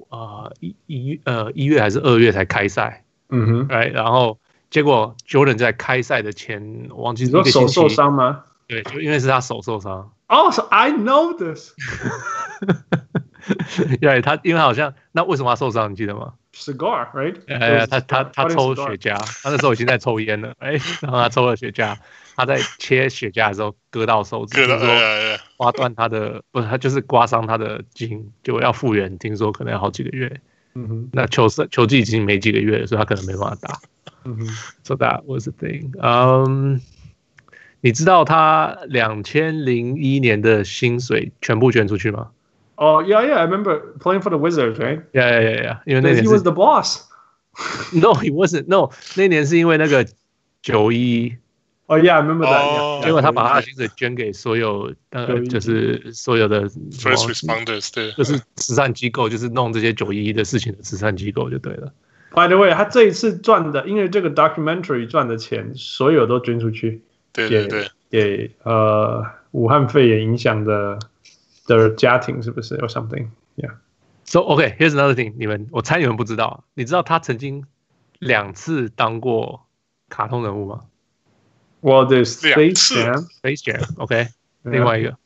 呃一一呃一月还是二月才开赛，嗯哼。哎，然后结果 Jordan 在开赛的前，我忘记你说手受伤吗？对，就因为是他手受伤，哦、oh,，so I know this 对，他因为好像那为什么他受伤？你记得吗？Cigar right？哎，他他他抽？雪茄，他那时候已经在抽烟了，哎，然后他抽了雪茄，他在切雪茄的时候割到手指，对的，听说哎呀，刮断他的，不是他就是刮伤他的筋，就要复原，听说可能要好几个月。嗯哼，那球赛球季已经没几个月了，所以他可能没办法打。嗯哼，So that was the thing. 嗯，你知道他两千零一年的薪水全部捐出去吗 哦、oh,，Yeah, Yeah, I remember playing for the Wizards, right? Yeah, yeah, yeah, yeah. 因为那 Because 年 he 是 was the boss. No, he wasn't. No，那年是因为那个九一， Oh yeah, I remember that. 哦 yeah, 结果他把他的 yeah. 薪水捐给所有呃， 911就是所有的，first responders，对，就是慈善机构，就是弄这些九一一的事情的慈善机构就对了。 By the way，他这一次赚的，因为这个 documentary 赚的钱，所有都捐出去对对对，给呃武汉肺炎影响的 的家庭，是不是？Or something? Yeah. So OK, here's another thing，你们我猜你们不知道，你知道他曾经两次当过卡通人物吗 Well, there's 两 Space 次 Jam. ？Space Jam，OK，、 Yeah. 另外一个。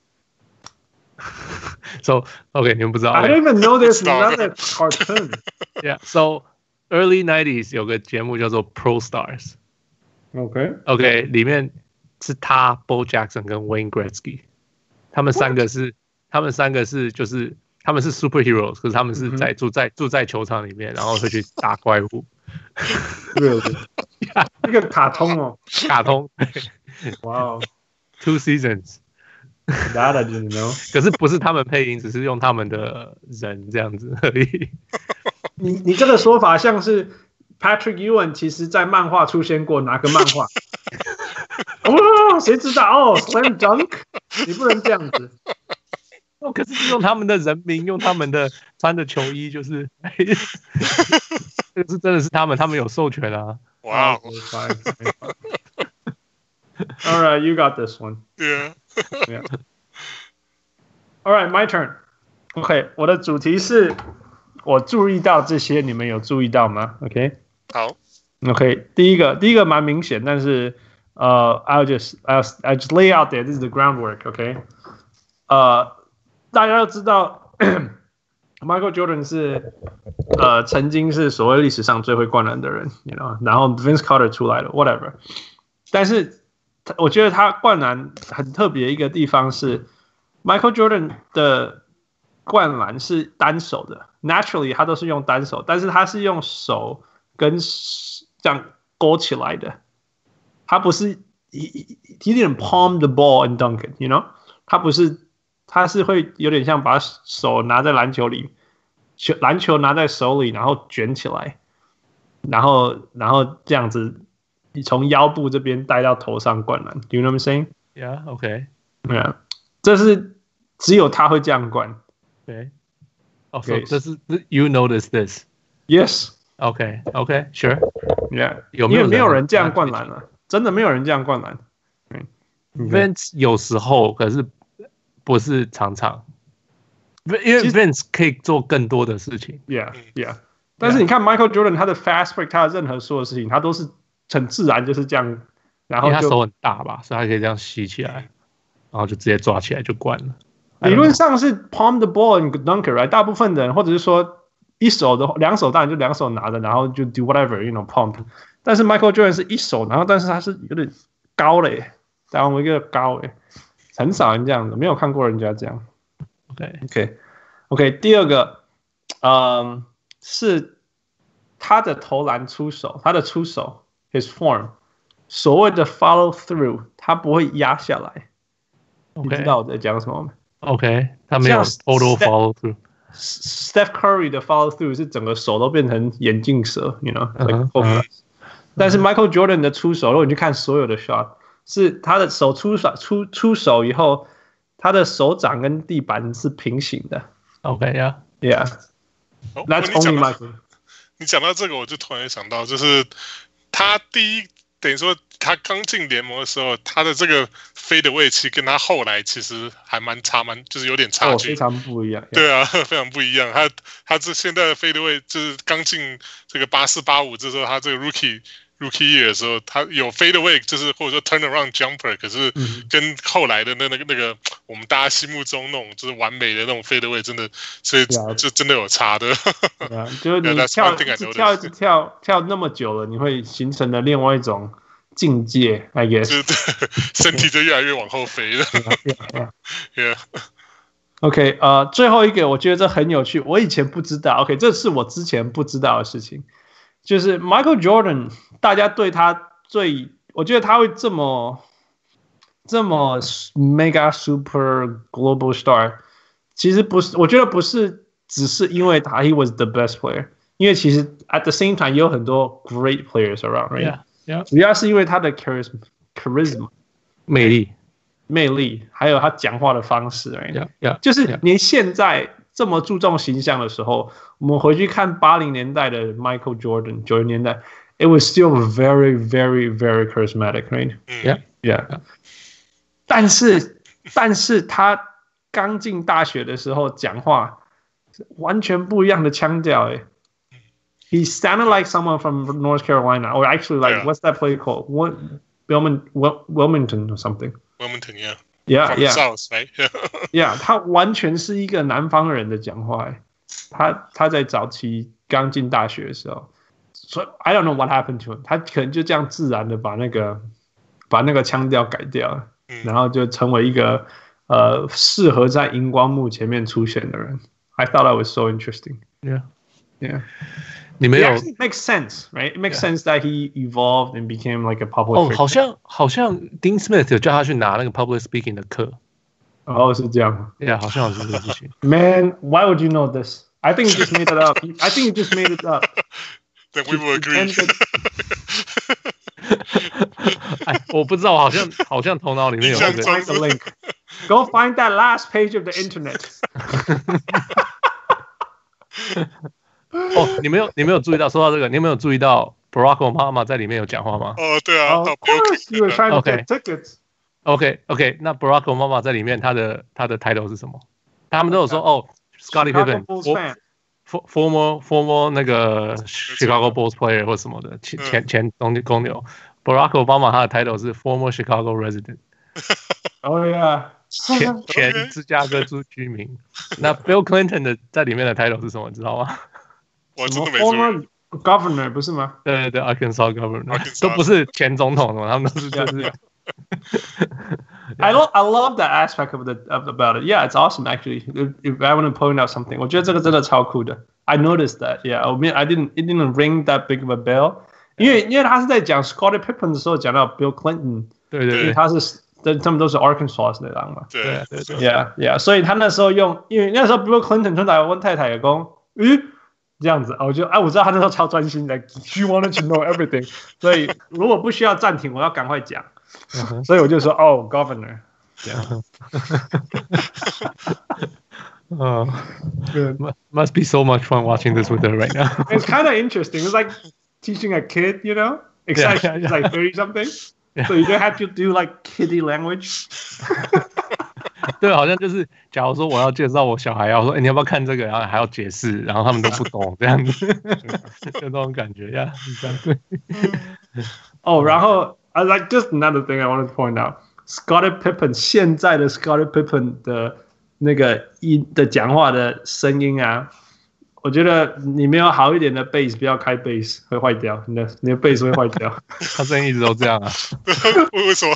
So OK，你们不知道 I don't even know there's 知道 another cartoon. Yeah, so early nineties 有个节目叫做 Pro Stars。 OK. OK，里面是他 Bo Jackson 跟 Wayne Gretzky，他们三个是 他们三个是就是他们是 superheroes，可是他们是在、住在住在球场里面，然后会去打怪物，Really? 那个卡通哦，卡通哇哦 two seasons，，That I didn't know. 可是不是他们配音，只是用他们的人这样子而已。你你这个说法像是 Patrick Ewing 其实在漫画出现过哪个漫画？哦，谁知道哦？Slam Dunk，你不能这样子。哦，可是是用他们的人名，用他们的穿的球衣，就是，这个是真的是他们，他们有授权啊。哇哦，Okay, fine, fine, fine. All right, you got this one.，Yeah. All right, my turn. OK，我的主题是我注意到这些，你们有注意到吗？OK。好，OK，第一个，第一个蛮明显，但是呃、uh,，I'll just I'll I just lay out there. This is the groundwork. OK，呃、uh,，大家都知道，Michael Jordan 是呃曾经是所谓历史上最会灌篮的人，you know，然后 Vince Carter 出来了，whatever。但是我觉得他灌篮很特别一个地方是，Michael Jordan 的灌篮是单手的，naturally 他都是用单手，但是他是用手。跟这样勾起来的，他不是 he he didn't palm the ball and dunk it，you know，他不是，他是会有点像把手拿在篮球里，球篮球拿在手里，然后卷起来，然后然后这样子，你从腰部这边带到头上灌篮，Do you know what I'm saying? Yeah, OK. Yeah，这是只有他会这样灌。对。哦，所以这是 You notice this? Yes. OK, OK, sure. Yeah，有没有因为没有人这样灌篮了，真的没有人这样灌篮。嗯 Vince 有时候，可是不是常常，因为 Vince 可以做更多的事情。Yeah, yeah. 但是你看 Michael Jordan 他的 fast break，他的任何所有事情，他都是很自然就是这样，然后他手很大吧，所以他可以这样吸起来，然后就直接抓起来就灌了。理论上是 palm the ball and dunk it，right？大部分的人或者是说一手的两手当然就两手拿着，然后就 do whatever，you know pump。但是 Michael Jordan 是一手，然后但是他是有点高嘞，当我一个高嘞，很少人这样子，没有看过人家这样。OK OK OK，第二个，嗯，是他的投篮出手，他的出手 his form，所谓的 follow through，他不会压下来。你知道我在讲什么吗？OK，他没有 total follow through。Steph Curry 的 follow through 是整个手都变成眼镜蛇，you know，like uh -huh. 但是 Michael Jordan 的出手，如果你去看所有的 shot，是他的手出手出出手以后，他的手掌跟地板是平行的。OK，yeah，yeah。That's only Michael。你讲到这个，我就突然想到，就是他第一。等于说，他刚进联盟的时候，他的这个 fadeaway 其实跟他后来其实还蛮差，蛮就是有点差距，非常不一样。对啊，非常不一样。他他这现在的 fadeaway 就是刚进这个八四八五这时候，他这个 rookie。Rookie year 的时候，他有 fade away，就是或者说 turn around jumper，可是跟后来的那那个那个我们大家心目中那种就是完美的那种 fade away，真的，所以就真的有差的。对啊，就是你跳跳跳跳那么久了，你会形成了另外一种境界，I guess，身体就越来越往后飞了。yeah. OK，呃，最后一个我觉得这很有趣，我以前不知道。OK，这是我之前不知道的事情。就是 Michael Jordan，大家对他最，我觉得他会这么这么 mega super global star，其实不是，我觉得不是只是因为他 he was the best player，因为其实 at the same time 也有很多 great players around，right？Yeah, yeah. 主要是因为他的 charisma charisma 魅力魅力，还有他讲话的方式，right？Yeah, yeah. 就是连现在。这么注重形象的时候，我们回去看八零年代的 Michael Jordan，九零年代，it was still very, very, very charismatic, right? Yeah, yeah. 但是，但是他刚进大学的时候讲话完全不一样的腔调，哎，he sounded like someone from North Carolina, or actually like what's that place called? Wilmington, Wilmington or something. Wilmington, yeah. Yeah, yeah, South, right? yeah. 他完全是一个南方人的讲话。他他在早期刚进大学的时候，所以 I don't know what happened to him。他可能就这样自然的把那个把那个腔调改掉，然后就成为一个呃适合在荧光幕前面出现的人。I thought that was so interesting. Yeah, yeah. 你没有 it makes sense, right? It makes yeah. sense that he evolved and became like a public. 哦，好像好像 Dean Smith 有叫他去拿那个 public speaking 的课。哦，是这样。Yeah，好像有这个事情。 Man, why would you know this? I think you just made it up. I think you just made it up. Then we will agree. 哎，我不知道，好像好像头脑里面有个 find the link. Go find that last page of the internet. 哦，你没有，你没有注意到，说到这个，你有没有注意到 Barack Obama 在里面有讲话吗？哦，对啊。Of course, you were trying to get tickets. OK, OK，那 Barack Obama 在里面，他的他的 title 是什么？他们都有说哦，Scottie Pippen，former former 那个 Chicago Bulls player 或什么的，前前前公公牛。Barack Obama 他的 title 是 former Chicago resident。哦呀，前前芝加哥州居民。那 Bill Clinton 的在里面的 title 是什么？你知道吗？我真的没注意。Governor 不是吗？对对对，Arkansas Governor 都不是前总统的，他们都是就是。 I love I love that aspect of the of about it. Yeah, it's awesome actually. If, if I want to point out something，我觉得这个真的超酷的。I noticed that. Yeah, I mean I didn't it didn't ring that big of a bell. 因为因为他是在讲 Scottie Pippen 的时候讲到 Bill Clinton，对对对，他是他们都是 Arkansas 的人嘛。对对对。Yeah yeah，所以他那时候用，因为那时候 Bill Clinton 出来问太太也讲，咦。 这样子，我就哎，我知道他那时候超专心的，She wanted to know everything。所以如果不需要暂停，我要赶快讲。所以我就说，哦，Governor。这样。Uh, must be so much fun watching this with her right now. It's kind of interesting. It's like teaching a kid, you know, except yeah, yeah, yeah. like thirty something. Yeah. So you don't have to do like kiddie language. 对，好像就是，假如说我要介绍我小孩，要说，哎，你要不要看这个？然后还要解释，然后他们都不懂，这样子，就那种感觉呀，这样对。哦，然后，I like just another thing I want to point out，Scottie Pippen 现在的 Scottie Pippen 的那个音的讲话的声音啊，我觉得你没有好一点的 bass，不要开 bass 会坏掉，你的你的 bass 会坏掉。他声音一直都这样啊？为什么？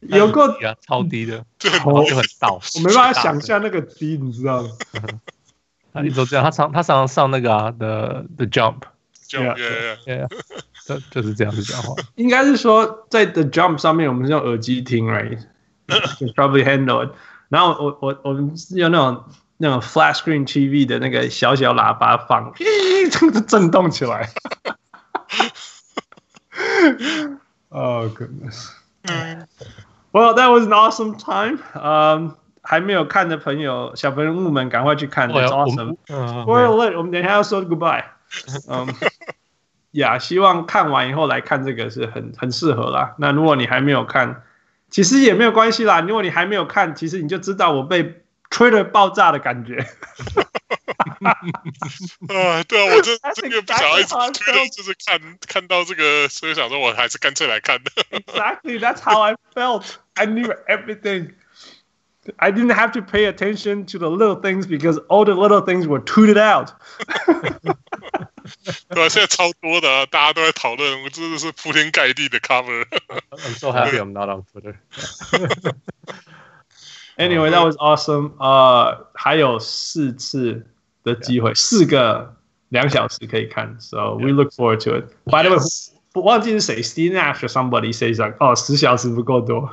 有个超低的，就很我就很倒。我没办法想象那个低，你知道吗？他一直都这样，他常他常常上那个啊的 the, the jump，就 Yeah. yeah, yeah. yeah, 就就是这样子讲话。应该是说在 the jump 上面，我们是用耳机听，right？Probably handle it。然后我我我们是用那种那种 flat screen TV 的那个小小喇叭放，咦，这个震动起来。oh goodness。Well, that was an awesome time. Um, 还没有看的朋友，小朋友们赶快去看。That's awesome. 嗯，Well, let 我们等一下要说 goodbye。嗯，呀，希望看完以后来看这个是很很适合啦。那如果你还没有看，其实也没有关系啦。如果你还没有看，其实你就知道我被 Twitter 爆炸的感觉。啊，对啊，我这 That's 这个不想要一直 exactly how I 推 felt. 就是看看到这个，所以想说我还是干脆来看的。 Exactly, that's how I felt. I knew everything. I didn't have to pay attention to the little things because all the little things were tweeted out. 对啊，现在超多的啊，大家都在讨论，我真的是铺天盖地的 cover。 I'm so happy I'm not on Twitter. Anyway, that was awesome. 呃，还有四次 的机会，四个两小时可以看，so we look forward to it. By the way，我忘记是谁，Steve Nash or somebody says like，哦，十小时不够多。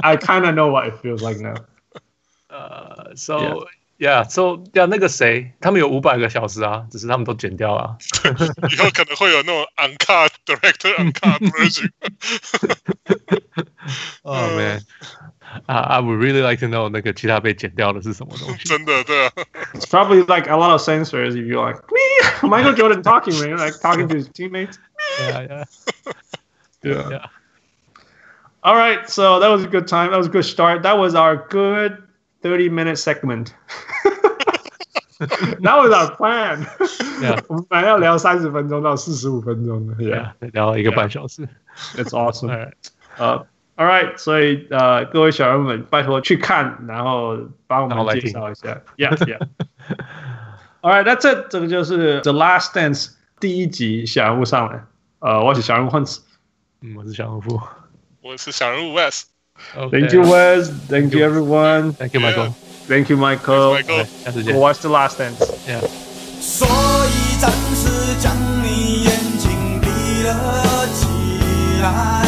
I kind of know what it feels like now. 呃，so yeah, so yeah，那个谁，他们有五百个小时啊，只是他们都剪掉了。以后可能会有那种 uncut director uncut version。 Oh man. I I would really like to know 那个其他被剪掉的是什么东西。真的，对啊， It's probably like a lot of censors if you're like, "Wee!" Michael Jordan talking, man, like talking to his teammates. Yeah, yeah. Yeah. Yeah. All right, so that was a good time. That was a good start. That was our good 30 minute segment. that was our plan. Yeah. 我们本来要聊三十分钟到四十五分钟的。Yeah, Yeah，聊了一个半小时。 it's awesome. Alright. 呃、a l right，所以呃，各位小人们，拜托去看，然后帮我们介绍一下。Yeah, yeah. All right，那这这个就是 The Last Dance 第一集小人物上来。呃，我是小人物 Hans。嗯，我是小人物。我是小人物 Wes。 Thank you, Wes. Thank you, everyone. Thank you, Michael. Thank you, Michael. Michael 下次见 Go。watch The Last Dance. Yeah. 所以暂时将你眼睛闭了起来。